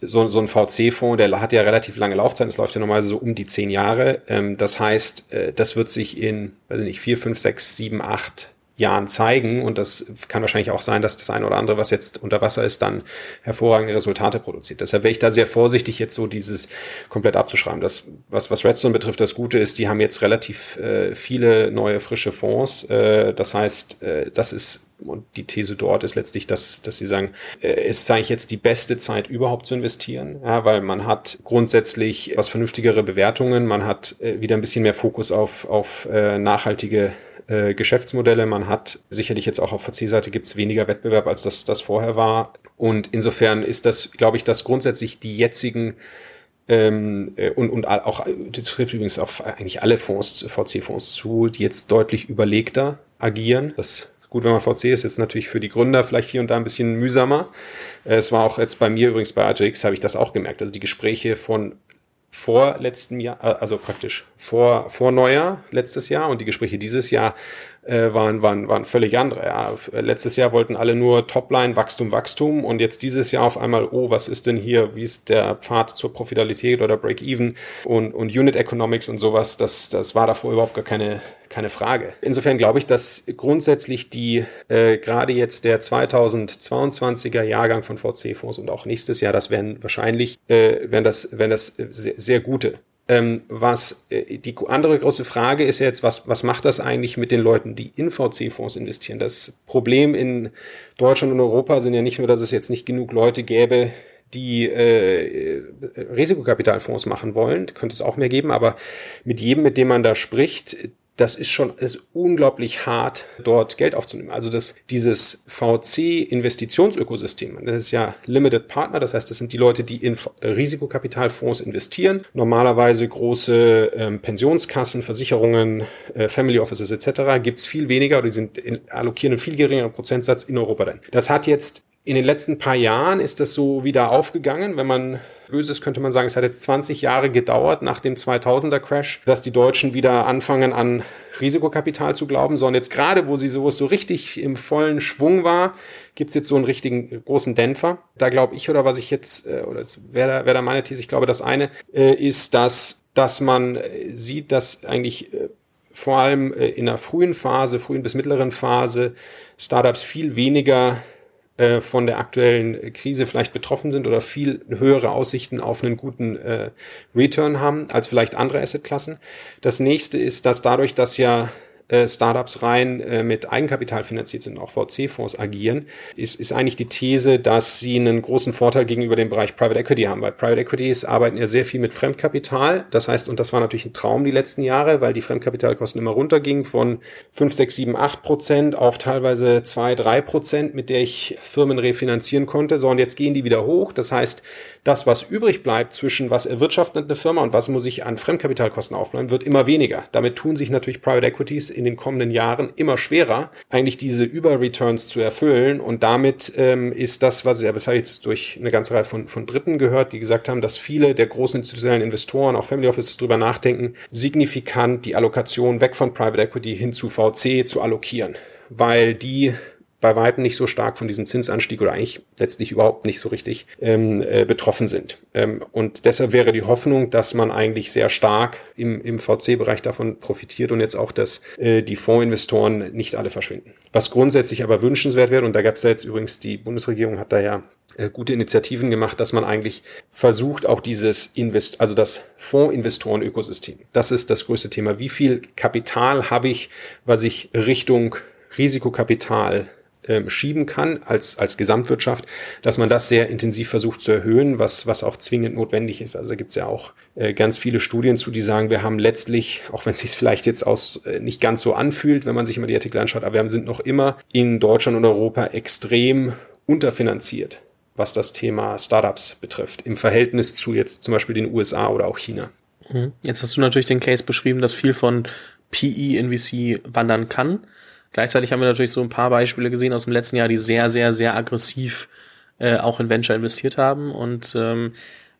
S2: so, so ein VC-Fonds, der hat ja relativ lange Laufzeit, das läuft ja normalerweise so um die zehn Jahre. Ähm, das heißt, äh, das wird sich in, weiß ich nicht, vier, fünf, sechs, sieben, acht Jahren zeigen. Und das kann wahrscheinlich auch sein, dass das eine oder andere, was jetzt unter Wasser ist, dann hervorragende Resultate produziert. Deshalb wäre ich da sehr vorsichtig, jetzt so dieses komplett abzuschreiben. Das, was, was Redstone betrifft, das Gute ist, die haben jetzt relativ äh, viele neue, frische Fonds. Äh, das heißt, äh, das ist und die These dort ist letztlich, dass, dass sie sagen, äh, ist eigentlich jetzt die beste Zeit überhaupt zu investieren, ja, weil man hat grundsätzlich was vernünftigere Bewertungen, man hat äh, wieder ein bisschen mehr Fokus auf, auf äh, nachhaltige äh, Geschäftsmodelle. Man hat sicherlich jetzt auch auf VC-Seite gibt es weniger Wettbewerb, als das, das vorher war. Und insofern ist das, glaube ich, dass grundsätzlich die jetzigen ähm, äh, und, und auch, das trifft übrigens auf eigentlich alle Fonds, VC-Fonds zu, die jetzt deutlich überlegter agieren. Das Gut, wenn man VC ist, ist natürlich für die Gründer vielleicht hier und da ein bisschen mühsamer. Äh, es war auch jetzt bei mir übrigens bei ATX habe ich das auch gemerkt. Also die Gespräche von vor letztem Jahr, äh, also praktisch vor, vor Neujahr letztes Jahr und die Gespräche dieses Jahr äh, waren, waren, waren völlig andere. Ja. Letztes Jahr wollten alle nur Topline, Wachstum, Wachstum und jetzt dieses Jahr auf einmal, oh, was ist denn hier, wie ist der Pfad zur Profitabilität oder Break-Even und, und Unit Economics und sowas, das, das war davor überhaupt gar keine, keine Frage. Insofern glaube ich, dass grundsätzlich die, äh, gerade jetzt der 2022er Jahrgang von VC-Fonds und auch nächstes Jahr, das werden wahrscheinlich, äh, werden das, werden das sehr, sehr gute ähm, was äh, die andere große Frage ist jetzt, was, was macht das eigentlich mit den Leuten, die in VC-Fonds investieren? Das Problem in Deutschland und Europa sind ja nicht nur, dass es jetzt nicht genug Leute gäbe, die äh, Risikokapitalfonds machen wollen, könnte es auch mehr geben, aber mit jedem, mit dem man da spricht, das ist schon ist unglaublich hart, dort Geld aufzunehmen. Also das, dieses VC-Investitionsökosystem, das ist ja Limited Partner, das heißt, das sind die Leute, die in Risikokapitalfonds investieren. Normalerweise große ähm, Pensionskassen, Versicherungen, äh, Family Offices etc. gibt es viel weniger oder die sind in, allokieren einen viel geringeren Prozentsatz in Europa dann. Das hat jetzt in den letzten paar Jahren ist das so wieder aufgegangen. Wenn man böse ist, könnte man sagen, es hat jetzt 20 Jahre gedauert nach dem 2000er Crash, dass die Deutschen wieder anfangen an Risikokapital zu glauben, sondern jetzt gerade, wo sie sowas so richtig im vollen Schwung war, gibt's jetzt so einen richtigen großen Dämpfer. Da glaube ich, oder was ich jetzt, äh, oder jetzt wäre da, wär da meine These, ich glaube, das eine äh, ist, dass, dass man äh, sieht, dass eigentlich vor allem in der frühen Phase, frühen bis mittleren Phase, Startups viel weniger äh, von der aktuellen Krise vielleicht betroffen sind oder viel höhere Aussichten auf einen guten äh, Return haben als vielleicht andere Assetklassen. Das nächste ist, dass dadurch, dass ja äh, Startups rein äh, mit Eigenkapital finanziert sind, auch VC-Fonds agieren, ist, ist eigentlich die These, dass sie einen großen Vorteil gegenüber dem Bereich Private Equity haben. Weil Private Equities arbeiten ja sehr viel mit Fremdkapital. Das heißt, und das war natürlich ein Traum die letzten Jahre, weil die Fremdkapitalkosten immer runtergingen von 5, 6, 7, 8 Prozent auf teilweise 2, 3 Prozent, mit der ich Firmen refinanzieren konnte. So, und jetzt gehen die wieder hoch. Das heißt, das, was übrig bleibt zwischen was erwirtschaftet eine Firma und was muss ich an Fremdkapitalkosten aufbleiben, wird immer weniger. Damit tun sich natürlich Private Equities in den kommenden Jahren immer schwerer, eigentlich diese Überreturns zu erfüllen. Und damit ähm, ist das, was ja bisher jetzt durch eine ganze Reihe von, von Dritten gehört, die gesagt haben, dass viele der großen institutionellen Investoren, auch Family Offices, drüber nachdenken, signifikant die Allokation weg von Private Equity hin zu VC zu allokieren. Weil die bei weitem nicht so stark von diesem Zinsanstieg oder eigentlich letztlich überhaupt nicht so richtig ähm, äh, betroffen sind. Ähm, und deshalb wäre die Hoffnung, dass man eigentlich sehr stark im, im VC-Bereich davon profitiert und jetzt auch, dass äh, die Fondsinvestoren nicht alle verschwinden. Was grundsätzlich aber wünschenswert wäre, und da gab es ja jetzt übrigens, die Bundesregierung hat da ja äh, gute Initiativen gemacht, dass man eigentlich versucht, auch dieses Invest, also das Fondsinvestoren-Ökosystem. Das ist das größte Thema. Wie viel Kapital habe ich, was ich Richtung Risikokapital ähm, schieben kann als, als Gesamtwirtschaft, dass man das sehr intensiv versucht zu erhöhen, was, was auch zwingend notwendig ist. Also gibt es ja auch äh, ganz viele Studien zu, die sagen, wir haben letztlich, auch wenn es sich vielleicht jetzt aus äh, nicht ganz so anfühlt, wenn man sich immer die Artikel anschaut, aber wir sind noch immer in Deutschland und Europa extrem unterfinanziert was das Thema Startups betrifft, im Verhältnis zu jetzt zum Beispiel den USA oder auch China.
S1: Mhm. Jetzt hast du natürlich den Case beschrieben, dass viel von PE in VC wandern kann. Gleichzeitig haben wir natürlich so ein paar Beispiele gesehen aus dem letzten Jahr, die sehr, sehr, sehr aggressiv äh, auch in Venture investiert haben. Und ähm,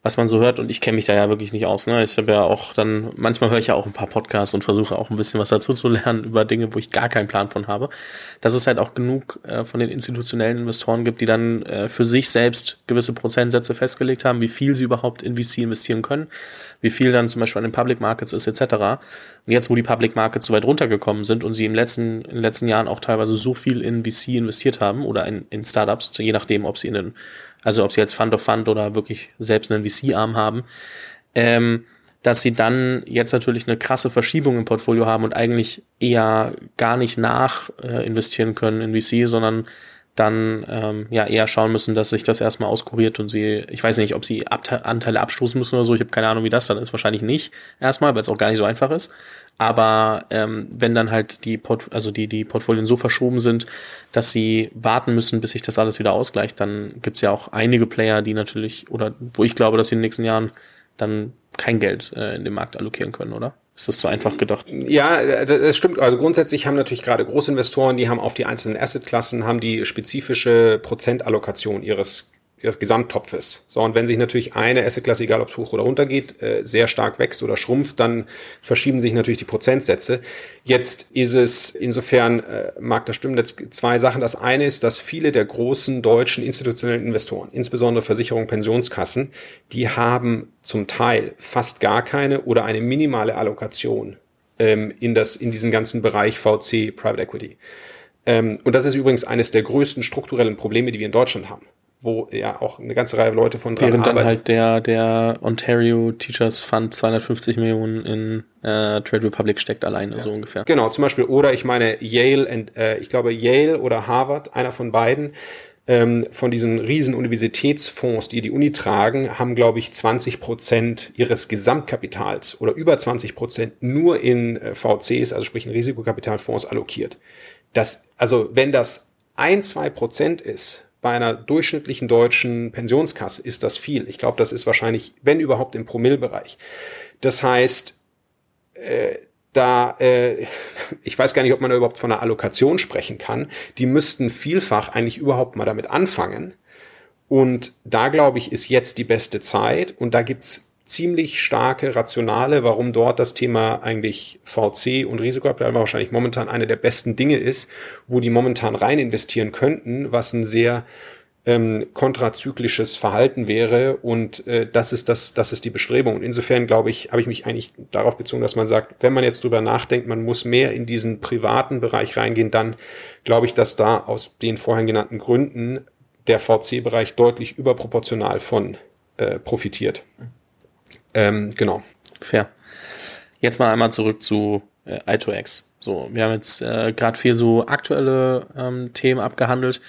S1: was man so hört, und ich kenne mich da ja wirklich nicht aus. Ne? Ich habe ja auch dann, manchmal höre ich ja auch ein paar Podcasts und versuche auch ein bisschen was dazu zu lernen über Dinge, wo ich gar keinen Plan von habe. Dass es halt auch genug äh, von den institutionellen Investoren gibt, die dann äh, für sich selbst gewisse Prozentsätze festgelegt haben, wie viel sie überhaupt in VC investieren können, wie viel dann zum Beispiel an den Public Markets ist, etc. Und jetzt, wo die Public Markets so weit runtergekommen sind und sie im letzten, in den letzten Jahren auch teilweise so viel in VC investiert haben oder in, in Startups, je nachdem, ob sie in den also ob sie jetzt Fund of Fund oder wirklich selbst einen VC-Arm haben, ähm, dass sie dann jetzt natürlich eine krasse Verschiebung im Portfolio haben und eigentlich eher gar nicht nach äh, investieren können in VC, sondern dann ähm, ja eher schauen müssen, dass sich das erstmal auskuriert und sie, ich weiß nicht, ob sie Abte Anteile abstoßen müssen oder so, ich habe keine Ahnung, wie das dann ist, wahrscheinlich nicht erstmal, weil es auch gar nicht so einfach ist. Aber ähm, wenn dann halt die, Port also die, die Portfolien so verschoben sind, dass sie warten müssen, bis sich das alles wieder ausgleicht, dann gibt's ja auch einige Player, die natürlich, oder wo ich glaube, dass sie in den nächsten Jahren dann kein Geld äh, in den Markt allokieren können, oder? Ist das zu einfach gedacht?
S2: Ja, das stimmt. Also grundsätzlich haben natürlich gerade Großinvestoren, die haben auf die einzelnen Assetklassen, haben die spezifische Prozentallokation ihres des Gesamttopfes. So, und wenn sich natürlich eine Assetklasse, egal ob es hoch oder runter geht, äh, sehr stark wächst oder schrumpft, dann verschieben sich natürlich die Prozentsätze. Jetzt ist es, insofern äh, mag das stimmen, jetzt zwei Sachen. Das eine ist, dass viele der großen deutschen institutionellen Investoren, insbesondere Versicherungen, Pensionskassen, die haben zum Teil fast gar keine oder eine minimale Allokation ähm, in, das, in diesen ganzen Bereich VC, Private Equity. Ähm, und das ist übrigens eines der größten strukturellen Probleme, die wir in Deutschland haben wo ja auch eine ganze Reihe Leute von
S1: dran Während arbeiten. dann halt der, der Ontario Teachers Fund 250 Millionen in äh, Trade Republic steckt alleine, ja. so ungefähr.
S2: Genau, zum Beispiel, oder ich meine Yale, and, äh, ich glaube Yale oder Harvard, einer von beiden, ähm, von diesen riesen Universitätsfonds, die die Uni tragen, haben, glaube ich, 20 Prozent ihres Gesamtkapitals oder über 20 Prozent nur in äh, VCs, also sprich in Risikokapitalfonds allokiert. Das, also wenn das ein, zwei Prozent ist, bei einer durchschnittlichen deutschen Pensionskasse ist das viel. Ich glaube, das ist wahrscheinlich, wenn überhaupt, im Promillbereich. Das heißt, äh, da, äh, ich weiß gar nicht, ob man da überhaupt von einer Allokation sprechen kann. Die müssten vielfach eigentlich überhaupt mal damit anfangen. Und da glaube ich, ist jetzt die beste Zeit. Und da gibt's ziemlich starke Rationale, warum dort das Thema eigentlich VC und Risikoabteilung wahrscheinlich momentan eine der besten Dinge ist, wo die momentan rein investieren könnten, was ein sehr ähm, kontrazyklisches Verhalten wäre und äh, das ist das, das ist die Bestrebung. Und insofern glaube ich, habe ich mich eigentlich darauf bezogen, dass man sagt, wenn man jetzt drüber nachdenkt, man muss mehr in diesen privaten Bereich reingehen, dann glaube ich, dass da aus den vorhin genannten Gründen der VC-Bereich deutlich überproportional von äh, profitiert. Ähm, genau.
S1: Fair. Jetzt mal einmal zurück zu äh, i2X. So, wir haben jetzt äh, gerade vier so aktuelle ähm, Themen abgehandelt.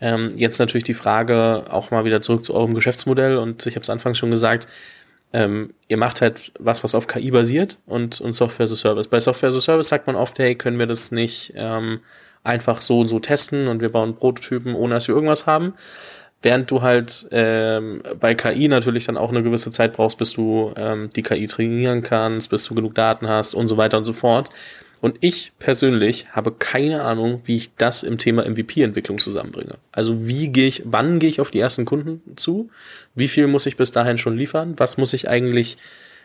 S1: Ähm, jetzt natürlich die Frage auch mal wieder zurück zu eurem Geschäftsmodell und ich habe es anfangs schon gesagt, ähm, ihr macht halt was, was auf KI basiert und, und Software as a Service. Bei Software as a Service sagt man oft, hey, können wir das nicht ähm, einfach so und so testen und wir bauen Prototypen, ohne dass wir irgendwas haben. Während du halt ähm, bei KI natürlich dann auch eine gewisse Zeit brauchst, bis du ähm, die KI trainieren kannst, bis du genug Daten hast und so weiter und so fort. Und ich persönlich habe keine Ahnung, wie ich das im Thema MVP-Entwicklung zusammenbringe. Also wie gehe ich, wann gehe ich auf die ersten Kunden zu? Wie viel muss ich bis dahin schon liefern? Was muss ich eigentlich,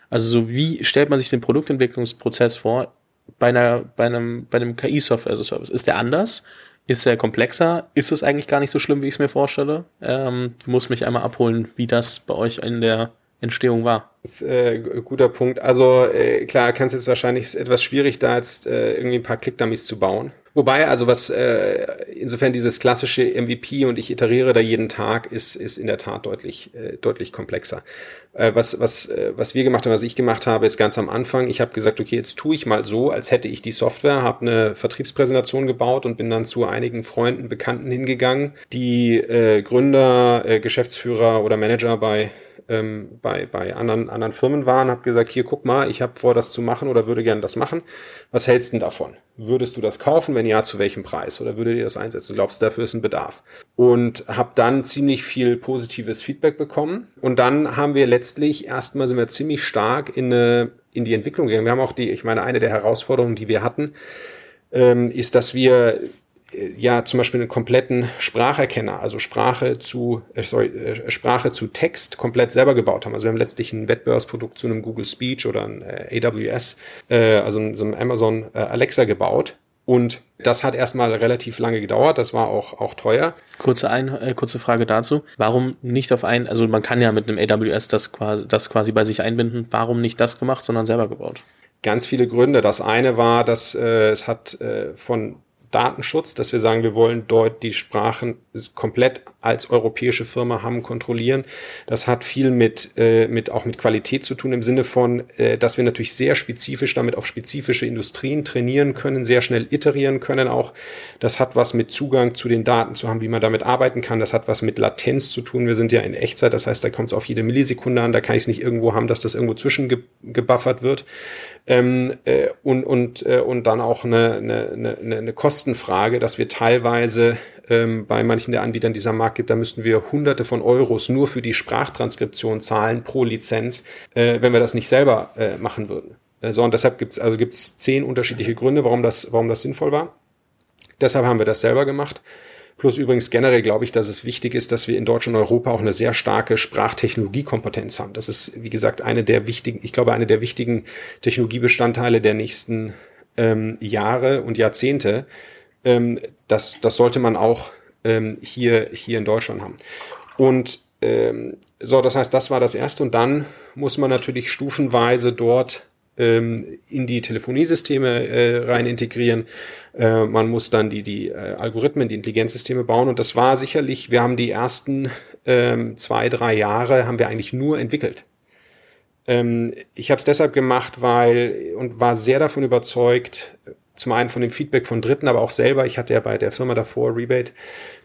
S1: also so wie stellt man sich den Produktentwicklungsprozess vor bei einer, bei einem, bei einem KI-Software as a Service? Ist der anders? Ist der komplexer? Ist es eigentlich gar nicht so schlimm, wie ich es mir vorstelle? Ähm, du musst mich einmal abholen, wie das bei euch in der Entstehung war.
S2: Das ist, äh, guter Punkt. Also äh, klar, kann es jetzt wahrscheinlich ist etwas schwierig, da jetzt äh, irgendwie ein paar Click-Dummies zu bauen. Wobei, also was äh, insofern dieses klassische MVP und ich iteriere da jeden Tag ist, ist in der Tat deutlich, äh, deutlich komplexer. Äh, was, was, äh, was wir gemacht haben, was ich gemacht habe, ist ganz am Anfang, ich habe gesagt, okay, jetzt tue ich mal so, als hätte ich die Software, habe eine Vertriebspräsentation gebaut und bin dann zu einigen Freunden, Bekannten hingegangen, die äh, Gründer, äh, Geschäftsführer oder Manager bei ähm, bei, bei anderen, anderen Firmen waren, habe gesagt, hier guck mal, ich habe vor, das zu machen oder würde gerne das machen. Was hältst du denn davon? Würdest du das kaufen? Wenn ja, zu welchem Preis? Oder würdet ihr das einsetzen? Glaubst du, dafür ist ein Bedarf? Und habe dann ziemlich viel positives Feedback bekommen. Und dann haben wir letztlich erstmal sind wir ziemlich stark in, eine, in die Entwicklung gegangen. Wir haben auch die, ich meine, eine der Herausforderungen, die wir hatten, ähm, ist, dass wir ja zum Beispiel einen kompletten Spracherkenner, also Sprache zu, äh, sorry, äh, Sprache zu Text komplett selber gebaut haben. Also wir haben letztlich ein Wettbewerbsprodukt zu einem Google Speech oder ein äh, AWS, äh, also so einem Amazon äh, Alexa gebaut. Und das hat erstmal relativ lange gedauert, das war auch, auch teuer.
S1: Kurze, ein, äh, kurze Frage dazu. Warum nicht auf ein, also man kann ja mit einem AWS das quasi, das quasi bei sich einbinden, warum nicht das gemacht, sondern selber gebaut?
S2: Ganz viele Gründe. Das eine war, dass äh, es hat äh, von Datenschutz, dass wir sagen, wir wollen dort die Sprachen komplett als europäische Firma haben, kontrollieren. Das hat viel mit, äh, mit auch mit Qualität zu tun im Sinne von, äh, dass wir natürlich sehr spezifisch damit auf spezifische Industrien trainieren können, sehr schnell iterieren können auch. Das hat was mit Zugang zu den Daten zu haben, wie man damit arbeiten kann. Das hat was mit Latenz zu tun. Wir sind ja in Echtzeit, das heißt, da kommt es auf jede Millisekunde an. Da kann ich es nicht irgendwo haben, dass das irgendwo zwischengebuffert wird ähm, äh, und, und, äh, und dann auch eine, eine, eine, eine Kostenfrage, dass wir teilweise ähm, bei manchen der Anbietern dieser Markt gibt, da müssten wir hunderte von Euros nur für die Sprachtranskription zahlen pro Lizenz, äh, wenn wir das nicht selber äh, machen würden. Äh, so, und deshalb gibt's also gibt's zehn unterschiedliche Gründe, warum das, warum das sinnvoll war. Deshalb haben wir das selber gemacht. Plus übrigens generell glaube ich, dass es wichtig ist, dass wir in Deutschland und Europa auch eine sehr starke Sprachtechnologiekompetenz haben. Das ist, wie gesagt, eine der wichtigen, ich glaube, eine der wichtigen Technologiebestandteile der nächsten ähm, Jahre und Jahrzehnte. Ähm, das, das sollte man auch ähm, hier, hier in Deutschland haben. Und ähm, so, das heißt, das war das erste. Und dann muss man natürlich stufenweise dort ähm, in die Telefoniesysteme äh, rein integrieren. Äh, man muss dann die, die äh, Algorithmen, die Intelligenzsysteme bauen. Und das war sicherlich, wir haben die ersten ähm, zwei, drei Jahre, haben wir eigentlich nur entwickelt. Ähm, ich habe es deshalb gemacht, weil und war sehr davon überzeugt, zum einen von dem Feedback von Dritten, aber auch selber. Ich hatte ja bei der Firma davor, Rebate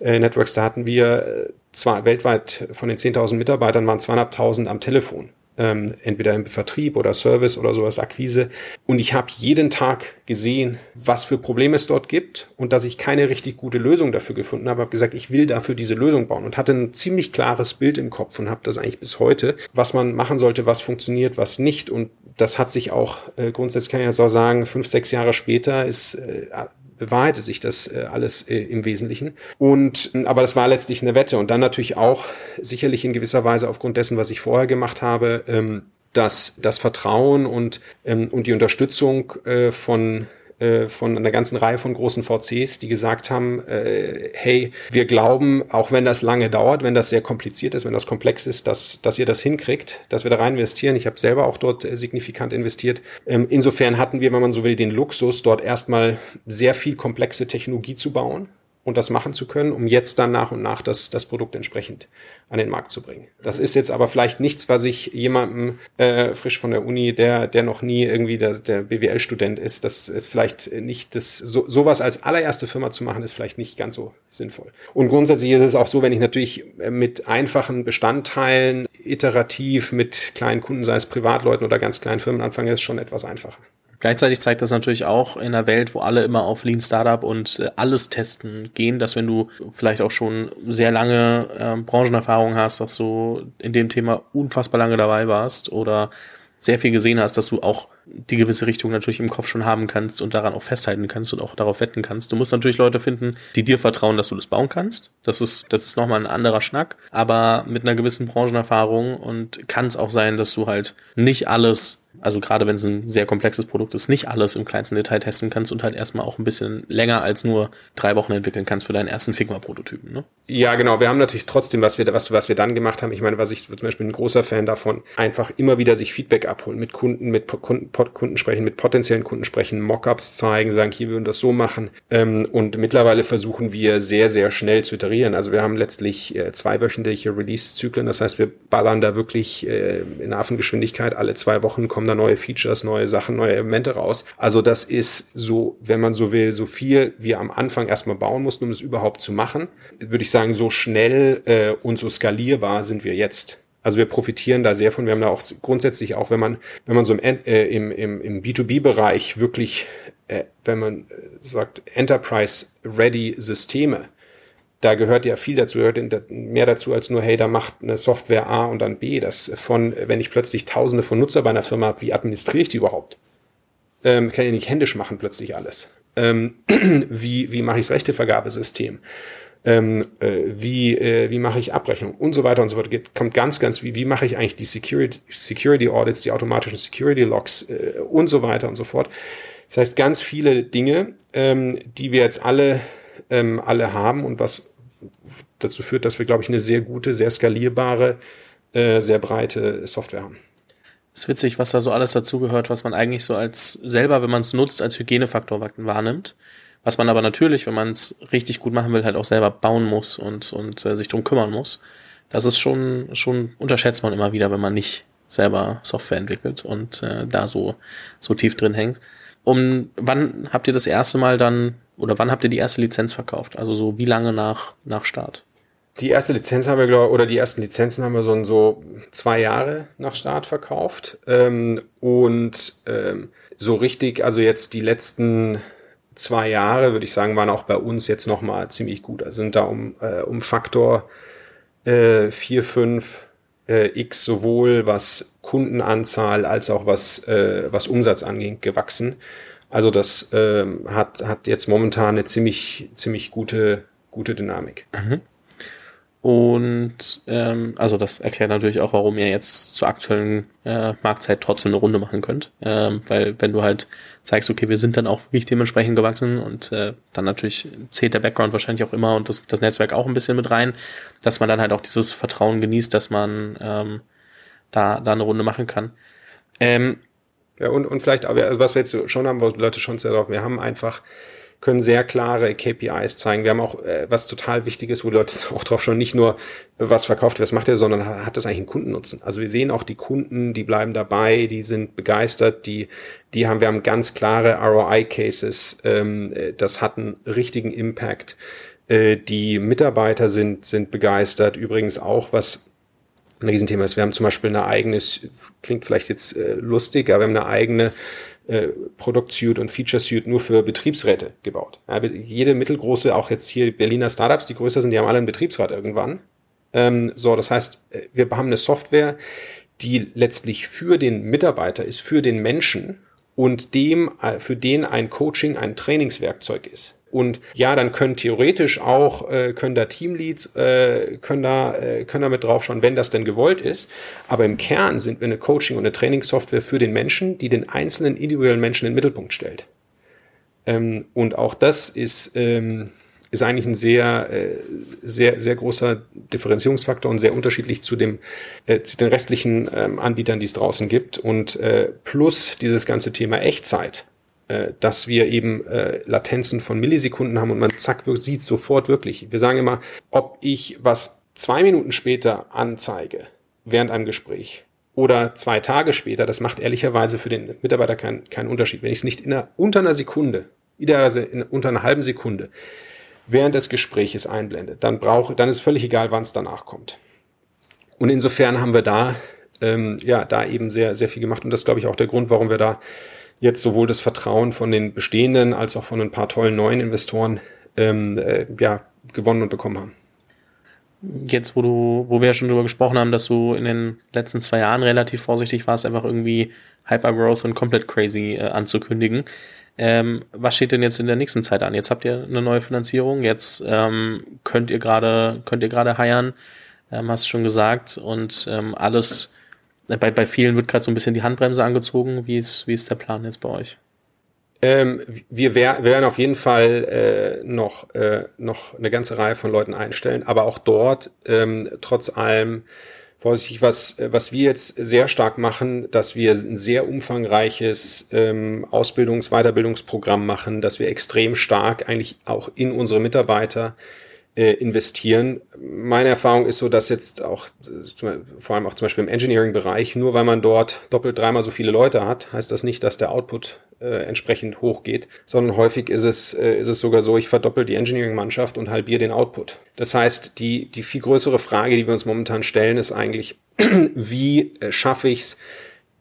S2: äh, Networks, da hatten wir äh, zwar weltweit von den 10.000 Mitarbeitern waren zweieinhalbtausend am Telefon ähm, entweder im Vertrieb oder Service oder sowas, Akquise. Und ich habe jeden Tag gesehen, was für Probleme es dort gibt und dass ich keine richtig gute Lösung dafür gefunden habe. Habe gesagt, ich will dafür diese Lösung bauen und hatte ein ziemlich klares Bild im Kopf und habe das eigentlich bis heute, was man machen sollte, was funktioniert, was nicht. Und das hat sich auch äh, grundsätzlich kann ich jetzt auch sagen, fünf, sechs Jahre später ist äh, bewahrheite sich das äh, alles äh, im Wesentlichen. Und äh, aber das war letztlich eine Wette und dann natürlich auch sicherlich in gewisser Weise aufgrund dessen, was ich vorher gemacht habe, ähm, dass das Vertrauen und ähm, und die Unterstützung äh, von von einer ganzen Reihe von großen VCs, die gesagt haben, äh, hey, wir glauben, auch wenn das lange dauert, wenn das sehr kompliziert ist, wenn das komplex ist, dass, dass ihr das hinkriegt, dass wir da rein investieren. Ich habe selber auch dort äh, signifikant investiert. Ähm, insofern hatten wir, wenn man so will, den Luxus, dort erstmal sehr viel komplexe Technologie zu bauen und das machen zu können, um jetzt dann nach und nach das, das Produkt entsprechend an den Markt zu bringen. Das ist jetzt aber vielleicht nichts, was ich jemandem äh, frisch von der Uni, der, der noch nie irgendwie der, der BWL-Student ist, das ist vielleicht nicht das, so, sowas als allererste Firma zu machen, ist vielleicht nicht ganz so sinnvoll. Und grundsätzlich ist es auch so, wenn ich natürlich mit einfachen Bestandteilen iterativ mit kleinen Kunden, sei es Privatleuten oder ganz kleinen Firmen anfange, ist schon etwas einfacher.
S1: Gleichzeitig zeigt das natürlich auch in einer Welt, wo alle immer auf Lean Startup und äh, alles testen gehen, dass wenn du vielleicht auch schon sehr lange äh, Branchenerfahrung hast, dass du in dem Thema unfassbar lange dabei warst oder sehr viel gesehen hast, dass du auch die gewisse Richtung natürlich im Kopf schon haben kannst und daran auch festhalten kannst und auch darauf wetten kannst. Du musst natürlich Leute finden, die dir vertrauen, dass du das bauen kannst. Das ist, das ist nochmal ein anderer Schnack, aber mit einer gewissen Branchenerfahrung und kann es auch sein, dass du halt nicht alles also gerade wenn es ein sehr komplexes Produkt ist, nicht alles im kleinsten Detail testen kannst und halt erstmal auch ein bisschen länger als nur drei Wochen entwickeln kannst für deinen ersten Figma-Prototypen. Ne?
S2: Ja, genau. Wir haben natürlich trotzdem, was wir, was, was wir dann gemacht haben, ich meine, was ich zum Beispiel ein großer Fan davon, einfach immer wieder sich Feedback abholen, mit Kunden, mit Kunden, Kunden sprechen, mit potenziellen Kunden sprechen, Mockups zeigen, sagen, hier würden das so machen. Ähm, und mittlerweile versuchen wir sehr, sehr schnell zu iterieren. Also wir haben letztlich äh, zweiwöchentliche Release-Zyklen. Das heißt, wir ballern da wirklich äh, in Affengeschwindigkeit alle zwei Wochen kommen da neue Features, neue Sachen, neue Elemente raus. Also das ist so, wenn man so will, so viel wir am Anfang erstmal bauen mussten, um es überhaupt zu machen. Würde ich sagen, so schnell äh, und so skalierbar sind wir jetzt. Also wir profitieren da sehr von. Wir haben da auch grundsätzlich auch, wenn man, wenn man so im, äh, im, im, im B2B-Bereich wirklich, äh, wenn man äh, sagt, Enterprise-Ready-Systeme, da gehört ja viel dazu, gehört mehr dazu als nur, hey, da macht eine Software A und dann B. Das von, wenn ich plötzlich tausende von Nutzer bei einer Firma habe, wie administriere ich die überhaupt? Ähm, kann ich nicht händisch machen plötzlich alles. Ähm, wie, wie mache ich das Rechtevergabesystem? Ähm, äh, wie, äh, wie mache ich Abrechnung und so weiter und so fort. Geht, kommt ganz, ganz, wie, wie mache ich eigentlich die Security, Security Audits, die automatischen Security Logs äh, und so weiter und so fort. Das heißt, ganz viele Dinge, ähm, die wir jetzt alle ähm, alle haben und was dazu führt, dass wir, glaube ich, eine sehr gute, sehr skalierbare, äh, sehr breite Software haben.
S1: ist witzig, was da so alles dazugehört, was man eigentlich so als selber, wenn man es nutzt, als Hygienefaktor wahrnimmt. Was man aber natürlich, wenn man es richtig gut machen will, halt auch selber bauen muss und, und äh, sich drum kümmern muss. Das ist schon, schon unterschätzt man immer wieder, wenn man nicht selber Software entwickelt und äh, da so, so tief drin hängt. Um wann habt ihr das erste Mal dann oder wann habt ihr die erste Lizenz verkauft? Also so wie lange nach, nach Start?
S2: Die erste Lizenz haben wir, glaube oder die ersten Lizenzen haben wir so, so zwei Jahre nach Start verkauft. Ähm, und ähm, so richtig, also jetzt die letzten zwei Jahre, würde ich sagen, waren auch bei uns jetzt nochmal ziemlich gut. Also sind da um, äh, um Faktor äh, 4, 5 äh, X sowohl was Kundenanzahl als auch was, äh, was Umsatz angeht gewachsen. Also das ähm, hat, hat jetzt momentan eine ziemlich, ziemlich gute, gute Dynamik. Mhm.
S1: Und ähm, also das erklärt natürlich auch, warum ihr jetzt zur aktuellen äh, Marktzeit trotzdem eine Runde machen könnt. Ähm, weil wenn du halt zeigst, okay, wir sind dann auch wirklich dementsprechend gewachsen und äh, dann natürlich zählt der Background wahrscheinlich auch immer und das, das Netzwerk auch ein bisschen mit rein, dass man dann halt auch dieses Vertrauen genießt, dass man ähm, da, da eine Runde machen kann. Ähm,
S2: ja, und, und vielleicht, aber also was wir jetzt schon haben, wo Leute schon sehr drauf, wir haben einfach, können sehr klare KPIs zeigen. Wir haben auch äh, was total Wichtiges, wo Leute auch drauf schon nicht nur, was verkauft, was macht er, sondern hat das eigentlich einen Kundennutzen. Also wir sehen auch die Kunden, die bleiben dabei, die sind begeistert, die, die haben, wir haben ganz klare ROI-Cases, ähm, das hat einen richtigen Impact. Äh, die Mitarbeiter sind, sind begeistert. Übrigens auch, was ein Riesenthema ist. Wir haben zum Beispiel eine eigene, klingt vielleicht jetzt äh, lustig, aber wir haben eine eigene äh, Produktsuite und Feature Suite nur für Betriebsräte gebaut. Ja, jede mittelgroße, auch jetzt hier Berliner Startups, die größer sind, die haben alle einen Betriebsrat irgendwann. Ähm, so, das heißt, äh, wir haben eine Software, die letztlich für den Mitarbeiter ist, für den Menschen und dem, äh, für den ein Coaching, ein Trainingswerkzeug ist. Und ja, dann können theoretisch auch, äh, können da Teamleads, äh, können da, äh, können da mit draufschauen, wenn das denn gewollt ist. Aber im Kern sind wir eine Coaching- und eine Trainingssoftware für den Menschen, die den einzelnen individuellen Menschen in den Mittelpunkt stellt. Ähm, und auch das ist, ähm, ist eigentlich ein sehr, äh, sehr, sehr großer Differenzierungsfaktor und sehr unterschiedlich zu dem, äh, zu den restlichen ähm, Anbietern, die es draußen gibt. Und äh, plus dieses ganze Thema Echtzeit, äh, dass wir eben äh, Latenzen von Millisekunden haben und man zack sieht sofort wirklich. Wir sagen immer, ob ich was zwei Minuten später anzeige während einem Gespräch oder zwei Tage später, das macht ehrlicherweise für den Mitarbeiter keinen keinen Unterschied. Wenn ich es nicht in einer, unter einer Sekunde, idealerweise in, unter einer halben Sekunde während des Gespräches einblendet, dann brauche, dann ist völlig egal, wann es danach kommt. Und insofern haben wir da, ähm, ja, da eben sehr, sehr viel gemacht. Und das glaube ich, auch der Grund, warum wir da jetzt sowohl das Vertrauen von den bestehenden als auch von ein paar tollen neuen Investoren ähm, äh, ja, gewonnen und bekommen haben.
S1: Jetzt, wo du, wo wir ja schon drüber gesprochen haben, dass du in den letzten zwei Jahren relativ vorsichtig warst, einfach irgendwie Hypergrowth und komplett crazy äh, anzukündigen. Ähm, was steht denn jetzt in der nächsten Zeit an? Jetzt habt ihr eine neue Finanzierung, jetzt ähm, könnt ihr gerade könnt ihr gerade heiern, ähm, hast schon gesagt und ähm, alles bei, bei vielen wird gerade so ein bisschen die Handbremse angezogen. Wie ist wie ist der Plan jetzt bei euch?
S2: Ähm, wir, wär, wir werden auf jeden Fall äh, noch, äh, noch eine ganze Reihe von Leuten einstellen, aber auch dort ähm, trotz allem vorsichtig, was, was wir jetzt sehr stark machen, dass wir ein sehr umfangreiches ähm, Ausbildungs-, Weiterbildungsprogramm machen, dass wir extrem stark eigentlich auch in unsere Mitarbeiter äh, investieren. Meine Erfahrung ist so, dass jetzt auch, vor allem auch zum Beispiel im Engineering-Bereich, nur weil man dort doppelt dreimal so viele Leute hat, heißt das nicht, dass der Output äh, entsprechend hoch geht, sondern häufig ist es, äh, ist es sogar so, ich verdoppel die Engineering-Mannschaft und halbiere den Output. Das heißt, die, die viel größere Frage, die wir uns momentan stellen, ist eigentlich, wie äh, schaffe ich es,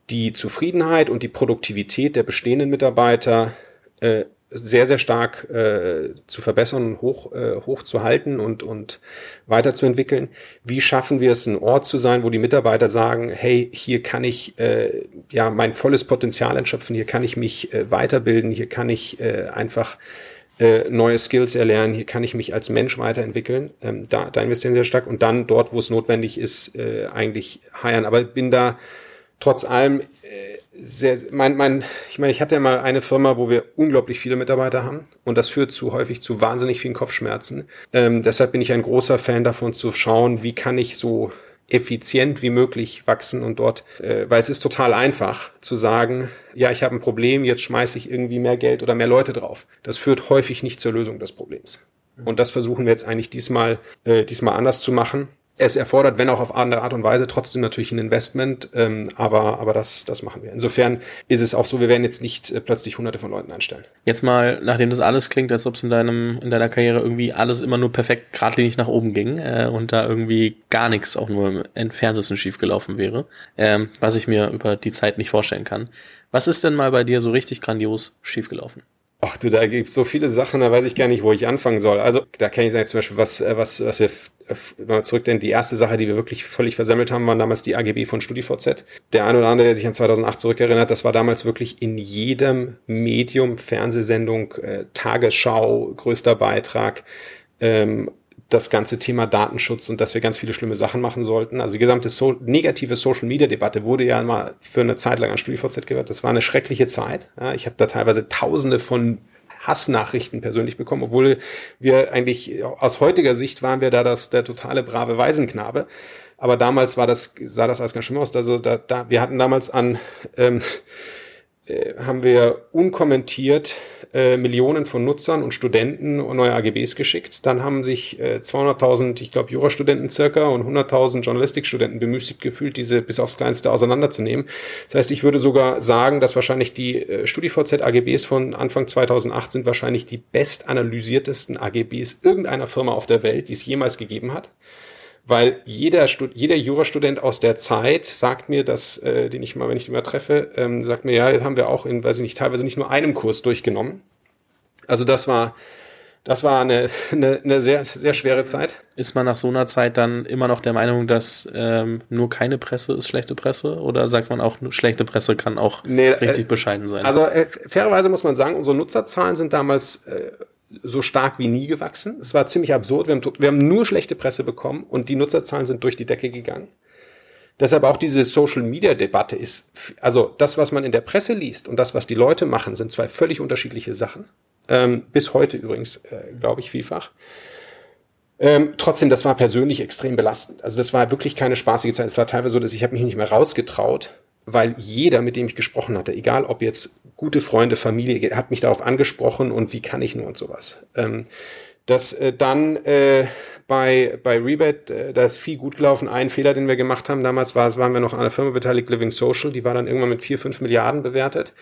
S2: die Zufriedenheit und die Produktivität der bestehenden Mitarbeiter äh, sehr, sehr stark äh, zu verbessern hoch, äh, hoch zu halten und, und weiterzuentwickeln. Wie schaffen wir es, ein Ort zu sein, wo die Mitarbeiter sagen, hey, hier kann ich äh, ja mein volles Potenzial entschöpfen, hier kann ich mich äh, weiterbilden, hier kann ich äh, einfach äh, neue Skills erlernen, hier kann ich mich als Mensch weiterentwickeln. Ähm, da, da investieren sehr stark und dann dort, wo es notwendig ist, äh, eigentlich heiern. Aber bin da trotz allem äh, sehr, mein, mein, ich meine, ich hatte ja mal eine Firma, wo wir unglaublich viele Mitarbeiter haben und das führt zu häufig zu wahnsinnig vielen Kopfschmerzen. Ähm, deshalb bin ich ein großer Fan davon zu schauen, wie kann ich so effizient wie möglich wachsen und dort, äh, weil es ist total einfach zu sagen, ja, ich habe ein Problem, jetzt schmeiße ich irgendwie mehr Geld oder mehr Leute drauf. Das führt häufig nicht zur Lösung des Problems. Und das versuchen wir jetzt eigentlich diesmal, äh, diesmal anders zu machen es erfordert, wenn auch auf andere Art und Weise, trotzdem natürlich ein Investment, ähm, aber, aber das, das machen wir. Insofern ist es auch so, wir werden jetzt nicht äh, plötzlich hunderte von Leuten einstellen.
S1: Jetzt mal, nachdem das alles klingt, als ob es in deinem, in deiner Karriere irgendwie alles immer nur perfekt geradlinig nach oben ging äh, und da irgendwie gar nichts auch nur im entferntesten schiefgelaufen wäre, ähm, was ich mir über die Zeit nicht vorstellen kann. Was ist denn mal bei dir so richtig grandios schiefgelaufen?
S2: Ach du, da gibt so viele Sachen, da weiß ich gar nicht, wo ich anfangen soll. Also da kann ich sagen, zum Beispiel, was, äh, was, was wir wenn man zurückdenkt, die erste Sache, die wir wirklich völlig versammelt haben, waren damals die AGB von StudiVZ. Der ein oder andere, der sich an 2008 zurückerinnert, das war damals wirklich in jedem Medium, Fernsehsendung, äh, Tagesschau, größter Beitrag, ähm, das ganze Thema Datenschutz und dass wir ganz viele schlimme Sachen machen sollten. Also die gesamte so negative Social Media Debatte wurde ja mal für eine Zeit lang an StudiVZ gehört. Das war eine schreckliche Zeit. Ja, ich habe da teilweise Tausende von Hassnachrichten persönlich bekommen, obwohl wir eigentlich aus heutiger Sicht waren wir da das der totale brave Waisenknabe. Aber damals war das sah das alles ganz schlimm aus. Also da, da wir hatten damals an ähm, äh, haben wir unkommentiert äh, Millionen von Nutzern und Studenten neue AGBs geschickt. Dann haben sich äh, 200.000, ich glaube, Jurastudenten circa und 100.000 Journalistikstudenten bemüßigt gefühlt, diese bis aufs Kleinste auseinanderzunehmen. Das heißt, ich würde sogar sagen, dass wahrscheinlich die äh, StudiVZ AGBs von Anfang 2008 sind wahrscheinlich die bestanalysiertesten AGBs irgendeiner Firma auf der Welt, die es jemals gegeben hat weil jeder, jeder Jurastudent aus der Zeit sagt mir, dass, äh, den ich mal, wenn ich den mal treffe, ähm, sagt mir, ja, haben wir auch in, weiß ich nicht, teilweise nicht nur einem Kurs durchgenommen. Also das war, das war eine, eine, eine sehr, sehr schwere Zeit.
S1: Ist man nach so einer Zeit dann immer noch der Meinung, dass ähm, nur keine Presse ist schlechte Presse? Oder sagt man auch, schlechte Presse kann auch nee, richtig äh, bescheiden sein?
S2: Also äh, fairerweise muss man sagen, unsere Nutzerzahlen sind damals äh, so stark wie nie gewachsen. Es war ziemlich absurd. Wir haben, wir haben nur schlechte Presse bekommen und die Nutzerzahlen sind durch die Decke gegangen. Deshalb auch diese Social Media Debatte ist, also das, was man in der Presse liest und das, was die Leute machen, sind zwei völlig unterschiedliche Sachen. Ähm, bis heute übrigens, äh, glaube ich, vielfach. Ähm, trotzdem, das war persönlich extrem belastend. Also das war wirklich keine spaßige Zeit. Es war teilweise so, dass ich habe mich nicht mehr rausgetraut, weil jeder, mit dem ich gesprochen hatte, egal ob jetzt gute Freunde, Familie, hat mich darauf angesprochen und wie kann ich nur und sowas. Ähm, dass äh, dann äh, bei, bei Rebate, äh, da ist viel gut gelaufen. Ein Fehler, den wir gemacht haben damals, war, waren wir noch an einer Firma beteiligt, Living Social, die war dann irgendwann mit vier, fünf Milliarden bewertet.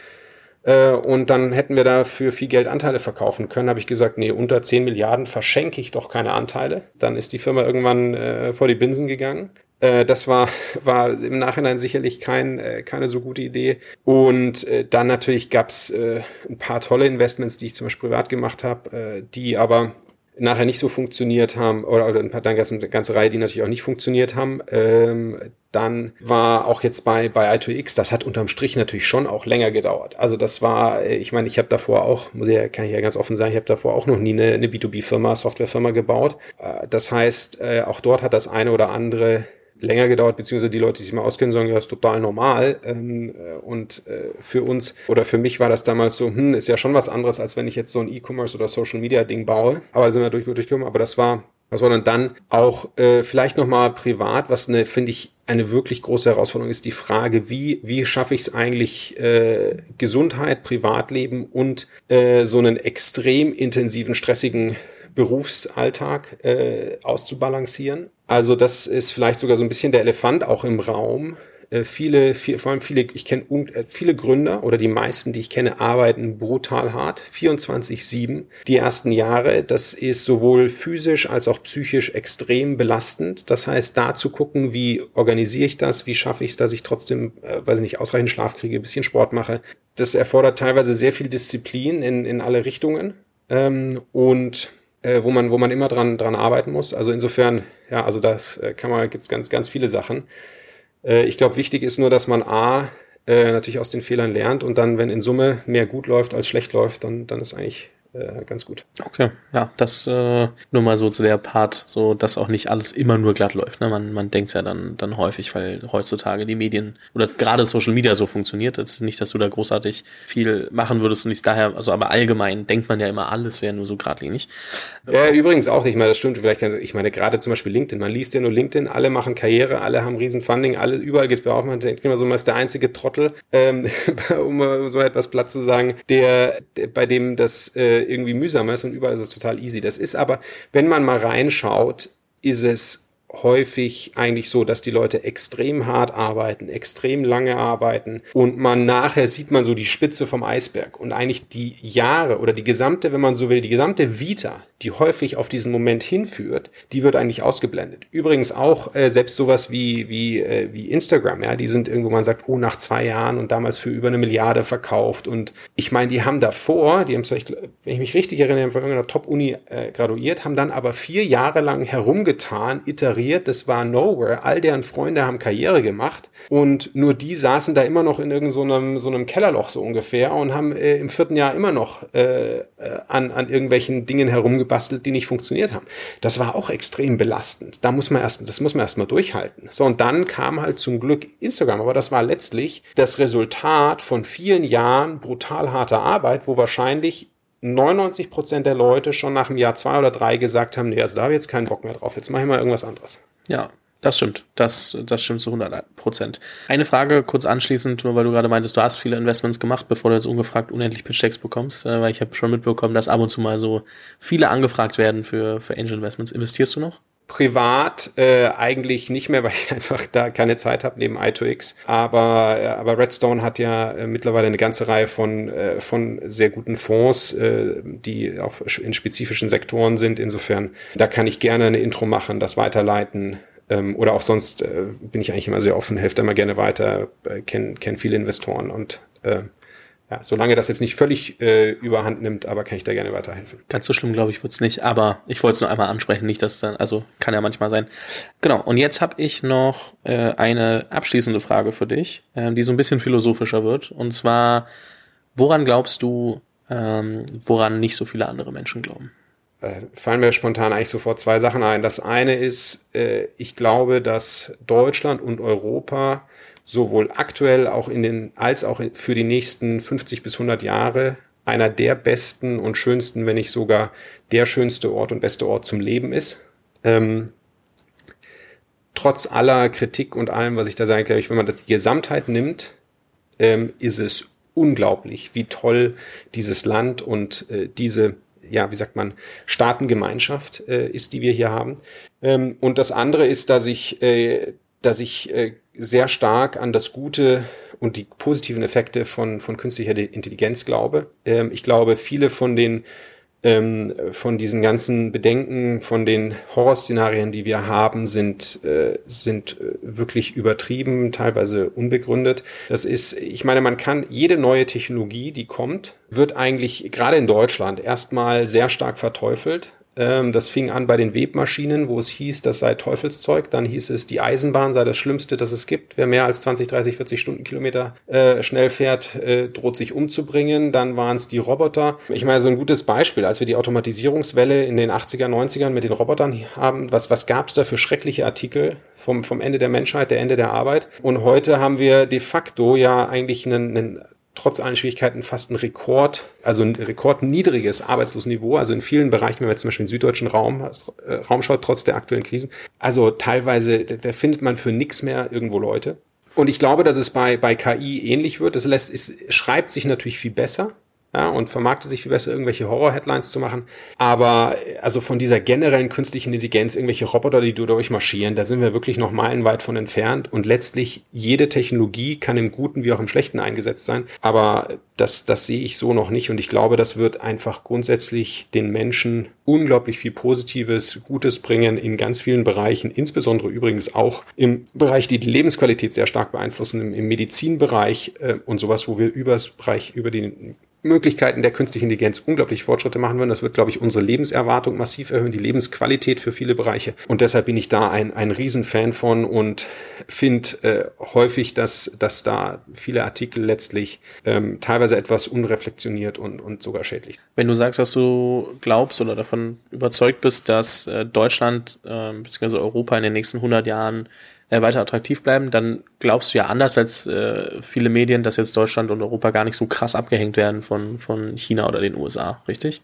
S2: Äh, und dann hätten wir dafür viel Geld Anteile verkaufen können. Habe ich gesagt, nee, unter 10 Milliarden verschenke ich doch keine Anteile. Dann ist die Firma irgendwann äh, vor die Binsen gegangen. Äh, das war, war im Nachhinein sicherlich kein, äh, keine so gute Idee. Und äh, dann natürlich gab's äh, ein paar tolle Investments, die ich zum Beispiel privat gemacht habe, äh, die aber nachher nicht so funktioniert haben, oder, oder ein paar, dann eine ganze Reihe, die natürlich auch nicht funktioniert haben. Ähm, dann war auch jetzt bei, bei i2X, das hat unterm Strich natürlich schon auch länger gedauert. Also das war, ich meine, ich habe davor auch, muss ich, kann ich ja ganz offen sagen, ich habe davor auch noch nie eine, eine B2B-Firma, Softwarefirma gebaut. Äh, das heißt, äh, auch dort hat das eine oder andere länger gedauert, beziehungsweise die Leute, die sich mal auskennen, sagen, ja, ist total normal. Ähm, äh, und äh, für uns oder für mich war das damals so, hm, ist ja schon was anderes, als wenn ich jetzt so ein E-Commerce oder Social Media Ding baue. Aber sind wir durch, durchgekommen. Aber das war, sondern dann auch äh, vielleicht nochmal privat, was eine, finde ich, eine wirklich große Herausforderung ist die Frage, wie, wie schaffe ich es eigentlich, äh, Gesundheit, Privatleben und äh, so einen extrem intensiven, stressigen Berufsalltag äh, auszubalancieren. Also das ist vielleicht sogar so ein bisschen der Elefant auch im Raum. Äh, viele, viel, vor allem viele, ich kenne äh, viele Gründer oder die meisten, die ich kenne, arbeiten brutal hart, 24-7 die ersten Jahre. Das ist sowohl physisch als auch psychisch extrem belastend. Das heißt, da zu gucken, wie organisiere ich das, wie schaffe ich es, dass ich trotzdem, äh, weiß ich nicht, ausreichend Schlaf kriege, ein bisschen Sport mache. Das erfordert teilweise sehr viel Disziplin in, in alle Richtungen. Ähm, und äh, wo man, wo man immer dran, dran arbeiten muss. Also insofern, ja, also das äh, kann man, gibt's ganz, ganz viele Sachen. Äh, ich glaube, wichtig ist nur, dass man A, äh, natürlich aus den Fehlern lernt und dann, wenn in Summe mehr gut läuft als schlecht läuft, dann, dann ist eigentlich äh, ganz gut.
S1: Okay, ja, das äh, nur mal so zu der Part, so dass auch nicht alles immer nur glatt läuft. Ne? Man, man denkt ja dann, dann häufig, weil heutzutage die Medien oder gerade Social Media so funktioniert. Das ist nicht, dass du da großartig viel machen würdest und nicht daher, also aber allgemein denkt man ja immer, alles wäre nur so geradlinig.
S2: Ja, übrigens auch, ich meine, das stimmt vielleicht, ich meine, gerade zum Beispiel LinkedIn, man liest ja nur LinkedIn, alle machen Karriere, alle haben Riesenfunding, alle, überall geht's bergauf, man denkt immer so, man ist der einzige Trottel, ähm, um so etwas platt zu sagen, der, der bei dem das äh, irgendwie mühsamer ist und überall ist es total easy. Das ist aber, wenn man mal reinschaut, ist es häufig eigentlich so, dass die Leute extrem hart arbeiten, extrem lange arbeiten und man nachher sieht man so die Spitze vom Eisberg und eigentlich die Jahre oder die gesamte, wenn man so will, die gesamte Vita, die häufig auf diesen Moment hinführt, die wird eigentlich ausgeblendet. Übrigens auch äh, selbst sowas wie wie äh, wie Instagram, ja, die sind irgendwo man sagt, oh nach zwei Jahren und damals für über eine Milliarde verkauft und ich meine, die haben davor, die haben zwar, wenn ich mich richtig erinnere, haben von irgendeiner Top-Uni äh, graduiert, haben dann aber vier Jahre lang herumgetan, iteriert iteriert, das war Nowhere. All deren Freunde haben Karriere gemacht und nur die saßen da immer noch in irgendeinem so, so einem Kellerloch so ungefähr und haben äh, im vierten Jahr immer noch äh, äh, an, an irgendwelchen Dingen herumgebastelt, die nicht funktioniert haben. Das war auch extrem belastend. Da muss man erst, das muss man erstmal durchhalten. So, und dann kam halt zum Glück Instagram, aber das war letztlich das Resultat von vielen Jahren brutal harter Arbeit, wo wahrscheinlich 99 Prozent der Leute schon nach einem Jahr zwei oder drei gesagt haben, nee, also da habe ich jetzt keinen Bock mehr drauf, jetzt mache ich mal irgendwas anderes.
S1: Ja, das stimmt. Das, das stimmt zu 100 Prozent. Eine Frage kurz anschließend, nur weil du gerade meintest, du hast viele Investments gemacht, bevor du jetzt ungefragt unendlich Pitch-Decks bekommst, äh, weil ich habe schon mitbekommen, dass ab und zu mal so viele angefragt werden für, für Angel Investments. Investierst du noch?
S2: Privat äh, eigentlich nicht mehr, weil ich einfach da keine Zeit habe neben i2X. Aber, äh, aber Redstone hat ja äh, mittlerweile eine ganze Reihe von, äh, von sehr guten Fonds, äh, die auch in spezifischen Sektoren sind. Insofern, da kann ich gerne eine Intro machen, das weiterleiten Ähm, oder auch sonst äh, bin ich eigentlich immer sehr offen, helfe da immer gerne weiter, äh, kenne kenn viele Investoren und äh, ja, solange das jetzt nicht völlig äh, überhand nimmt, aber kann ich da gerne weiterhelfen.
S1: Ganz so schlimm, glaube ich, wird's nicht, aber ich wollte es nur einmal ansprechen, nicht, dass dann, also kann ja manchmal sein. Genau, und jetzt habe ich noch äh, eine abschließende Frage für dich, äh, die so ein bisschen philosophischer wird. Und zwar, woran glaubst du, ähm, woran nicht so viele andere Menschen glauben?
S2: Äh, fallen mir spontan eigentlich sofort zwei Sachen ein. Das eine ist, äh, ich glaube, dass Deutschland und Europa sowohl aktuell auch in den, als auch für die nächsten 50 bis 100 Jahre einer der besten und schönsten, wenn nicht sogar der schönste Ort und beste Ort zum Leben ist. Ähm, trotz aller Kritik und allem, was ich da sage, glaube ich, wenn man das die Gesamtheit nimmt, ähm, ist es unglaublich, wie toll dieses Land und äh, diese, ja, wie sagt man, Staatengemeinschaft äh, ist, die wir hier haben. Ähm, und das andere ist, dass ich, äh, dass ich äh, sehr stark an das Gute und die positiven Effekte von, von künstlicher Intelligenz glaube. Ähm, ich glaube, viele von den ähm, von diesen ganzen Bedenken, von den Horrorszenarien, die wir haben, sind, äh, sind äh, wirklich übertrieben, teilweise unbegründet. Das ist, ich meine, man kann jede neue Technologie, die kommt, wird eigentlich gerade in Deutschland erstmal sehr stark verteufelt. Ähm, das fing an bei den Webmaschinen, wo es hieß, das sei Teufelszeug. Dann hieß es, die Eisenbahn sei das Schlimmste, das es gibt. Wer mehr als 20, 30, 40 Stundenkilometer äh, schnell fährt, äh, droht sich umzubringen. Dann waren es die Roboter. Ich meine, so ein gutes Beispiel, als wir die Automatisierungswelle in den 80er, 90ern mit den Robotern haben, was, was gab es da für schreckliche Artikel vom, vom Ende der Menschheit, der Ende der Arbeit? Und heute haben wir de facto ja eigentlich einen, einen trotz allen Schwierigkeiten fast ein Rekord, also ein rekordniedriges Arbeitslosenniveau. Also in vielen Bereichen, wenn man zum Beispiel den süddeutschen Raum, äh, Raum schaut, trotz der aktuellen Krisen. Also teilweise, da, da findet man für nichts mehr irgendwo Leute. Und ich glaube, dass es bei, bei KI ähnlich wird. Das lässt, es schreibt sich natürlich viel besser ja, und vermarktet sich viel besser, irgendwelche Horror-Headlines zu machen. Aber also von dieser generellen künstlichen Intelligenz, irgendwelche Roboter, die durchmarschieren, da sind wir wirklich noch meilenweit von entfernt. Und letztlich jede Technologie kann im Guten wie auch im Schlechten eingesetzt sein. Aber das, das sehe ich so noch nicht. Und ich glaube, das wird einfach grundsätzlich den Menschen unglaublich viel Positives, Gutes bringen in ganz vielen Bereichen, insbesondere übrigens auch im Bereich, die die Lebensqualität sehr stark beeinflussen, im, im Medizinbereich äh, und sowas, wo wir übers Bereich, über den Möglichkeiten der künstlichen Intelligenz unglaublich Fortschritte machen würden. Das wird, glaube ich, unsere Lebenserwartung massiv erhöhen, die Lebensqualität für viele Bereiche. Und deshalb bin ich da ein, ein Riesenfan von und finde äh, häufig, dass, dass da viele Artikel letztlich ähm, teilweise etwas unreflektioniert und, und sogar schädlich.
S1: Wenn du sagst, dass du glaubst oder davon überzeugt bist, dass äh, Deutschland äh, bzw. Europa in den nächsten 100 Jahren äh, weiter attraktiv bleiben, dann glaubst du ja anders als äh, viele Medien, dass jetzt Deutschland und Europa gar nicht so krass abgehängt werden von, von China oder den USA, richtig?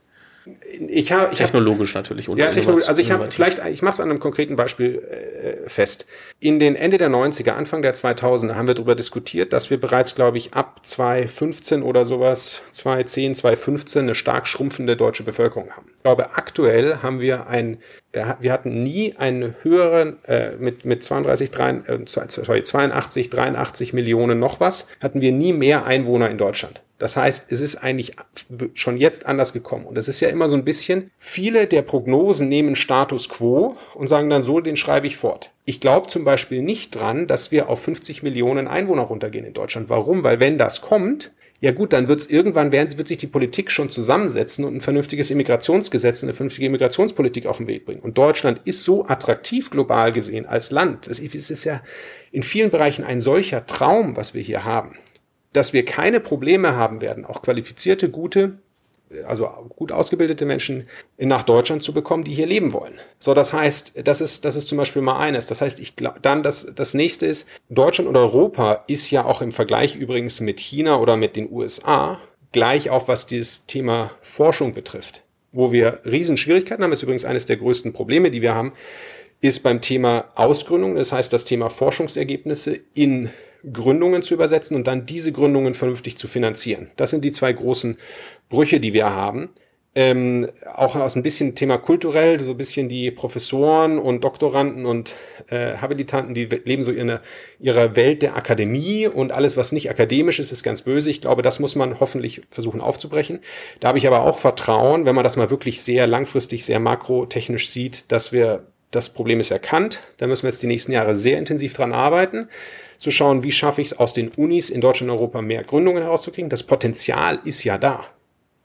S2: Ich habe
S1: technologisch hab, natürlich
S2: ja, technologisch, also ich habe vielleicht ich mache es an einem konkreten Beispiel äh, fest. In den Ende der 90er, Anfang der 2000er haben wir darüber diskutiert, dass wir bereits glaube ich ab 2015 oder sowas, 2010, 2015 eine stark schrumpfende deutsche Bevölkerung haben. Ich glaube, aktuell haben wir ein wir hatten nie einen höheren, äh, mit, mit 32, 3, äh, sorry, 82, 83 Millionen noch was, hatten wir nie mehr Einwohner in Deutschland. Das heißt, es ist eigentlich schon jetzt anders gekommen. Und es ist ja immer so ein bisschen, viele der Prognosen nehmen Status quo und sagen dann so, den schreibe ich fort. Ich glaube zum Beispiel nicht dran, dass wir auf 50 Millionen Einwohner runtergehen in Deutschland. Warum? Weil wenn das kommt, ja gut, dann wird es irgendwann werden, wird sich die Politik schon zusammensetzen und ein vernünftiges Immigrationsgesetz, eine vernünftige Immigrationspolitik auf den Weg bringen. Und Deutschland ist so attraktiv global gesehen als Land. Es ist ja in vielen Bereichen ein solcher Traum, was wir hier haben, dass wir keine Probleme haben werden, auch qualifizierte, gute also gut ausgebildete Menschen nach Deutschland zu bekommen, die hier leben wollen. So, das heißt, das ist, das ist zum Beispiel mal eines. Das heißt, ich glaube, dann das, das nächste ist, Deutschland und Europa ist ja auch im Vergleich übrigens mit China oder mit den USA gleich auf, was dieses Thema Forschung betrifft. Wo wir Riesenschwierigkeiten haben, ist übrigens eines der größten Probleme, die wir haben, ist beim Thema Ausgründung, das heißt das Thema Forschungsergebnisse in Gründungen zu übersetzen und dann diese Gründungen vernünftig zu finanzieren. Das sind die zwei großen Brüche, die wir haben. Ähm, auch aus ein bisschen Thema kulturell, so ein bisschen die Professoren und Doktoranden und äh, Habilitanten, die leben so in ihrer Welt der Akademie und alles, was nicht akademisch ist, ist ganz böse. Ich glaube, das muss man hoffentlich versuchen aufzubrechen. Da habe ich aber auch Vertrauen, wenn man das mal wirklich sehr langfristig, sehr makrotechnisch sieht, dass wir das Problem ist erkannt. Da müssen wir jetzt die nächsten Jahre sehr intensiv dran arbeiten, zu schauen, wie schaffe ich es aus den Unis in Deutschland und Europa mehr Gründungen herauszukriegen. Das Potenzial ist ja da.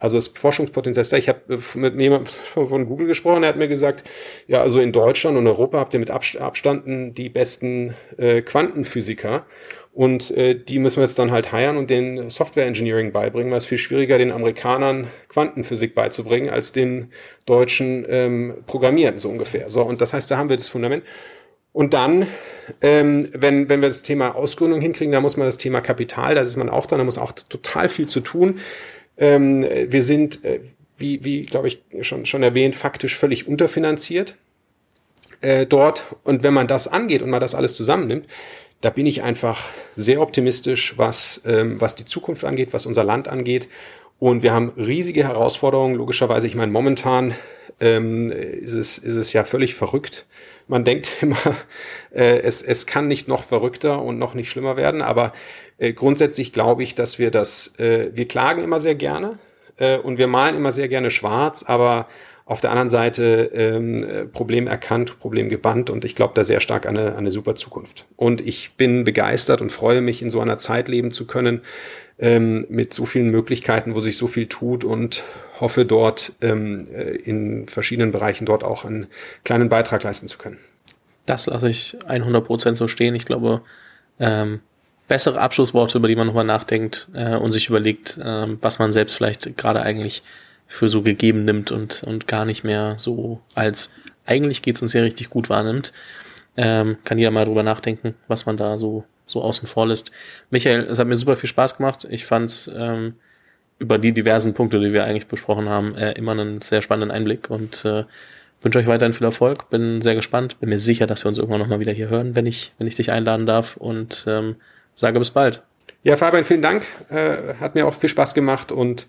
S2: Also das Forschungspotenzial ist da. Ich habe äh, mit jemandem von Google gesprochen, der hat mir gesagt, ja, also in Deutschland und Europa habt ihr mit Abstanden die besten äh, Quantenphysiker. Und äh, die müssen wir jetzt dann halt heiern und den Software Engineering beibringen, weil es viel schwieriger, den Amerikanern Quantenphysik beizubringen, als den Deutschen ähm, Programmieren, so ungefähr. So, und das heißt, da haben wir das Fundament. Und dann, ähm, wenn, wenn wir das Thema Ausgründung hinkriegen, da muss man das Thema Kapital, da ist man auch dran, da muss auch total viel zu tun. Ähm, wir sind, äh, wie, wie glaube ich, schon, schon erwähnt, faktisch völlig unterfinanziert äh, dort. Und wenn man das angeht und man das alles zusammennimmt, da bin ich einfach sehr optimistisch, was, ähm, was die Zukunft angeht, was unser Land angeht. Und wir haben riesige Herausforderungen. Logischerweise, ich meine, momentan ähm, ist, es, ist es ja völlig verrückt. Man denkt immer, äh, es, es kann nicht noch verrückter und noch nicht schlimmer werden. Aber äh, grundsätzlich glaube ich, dass wir das, äh, wir klagen immer sehr gerne äh, und wir malen immer sehr gerne schwarz, aber auf der anderen Seite ähm, Problem erkannt, Problem gebannt und ich glaube da sehr stark an eine, an eine super Zukunft. Und ich bin begeistert und freue mich, in so einer Zeit leben zu können, ähm, mit so vielen Möglichkeiten, wo sich so viel tut und hoffe dort ähm, äh, in verschiedenen Bereichen dort auch einen kleinen Beitrag leisten zu können.
S1: Das lasse ich 100 Prozent so stehen. Ich glaube, ähm, bessere Abschlussworte, über die man nochmal nachdenkt äh, und sich überlegt, äh, was man selbst vielleicht gerade eigentlich für so gegeben nimmt und, und gar nicht mehr so als eigentlich geht's uns ja richtig gut wahrnimmt. Ähm, kann jeder mal drüber nachdenken, was man da so, so außen vor lässt. Michael, es hat mir super viel Spaß gemacht. Ich fand's ähm, über die diversen Punkte, die wir eigentlich besprochen haben, äh, immer einen sehr spannenden Einblick und äh, wünsche euch weiterhin viel Erfolg. Bin sehr gespannt. Bin mir sicher, dass wir uns irgendwann nochmal wieder hier hören, wenn ich, wenn ich dich einladen darf und ähm, sage bis bald.
S2: Ja, Fabian, vielen Dank. Äh, hat mir auch viel Spaß gemacht und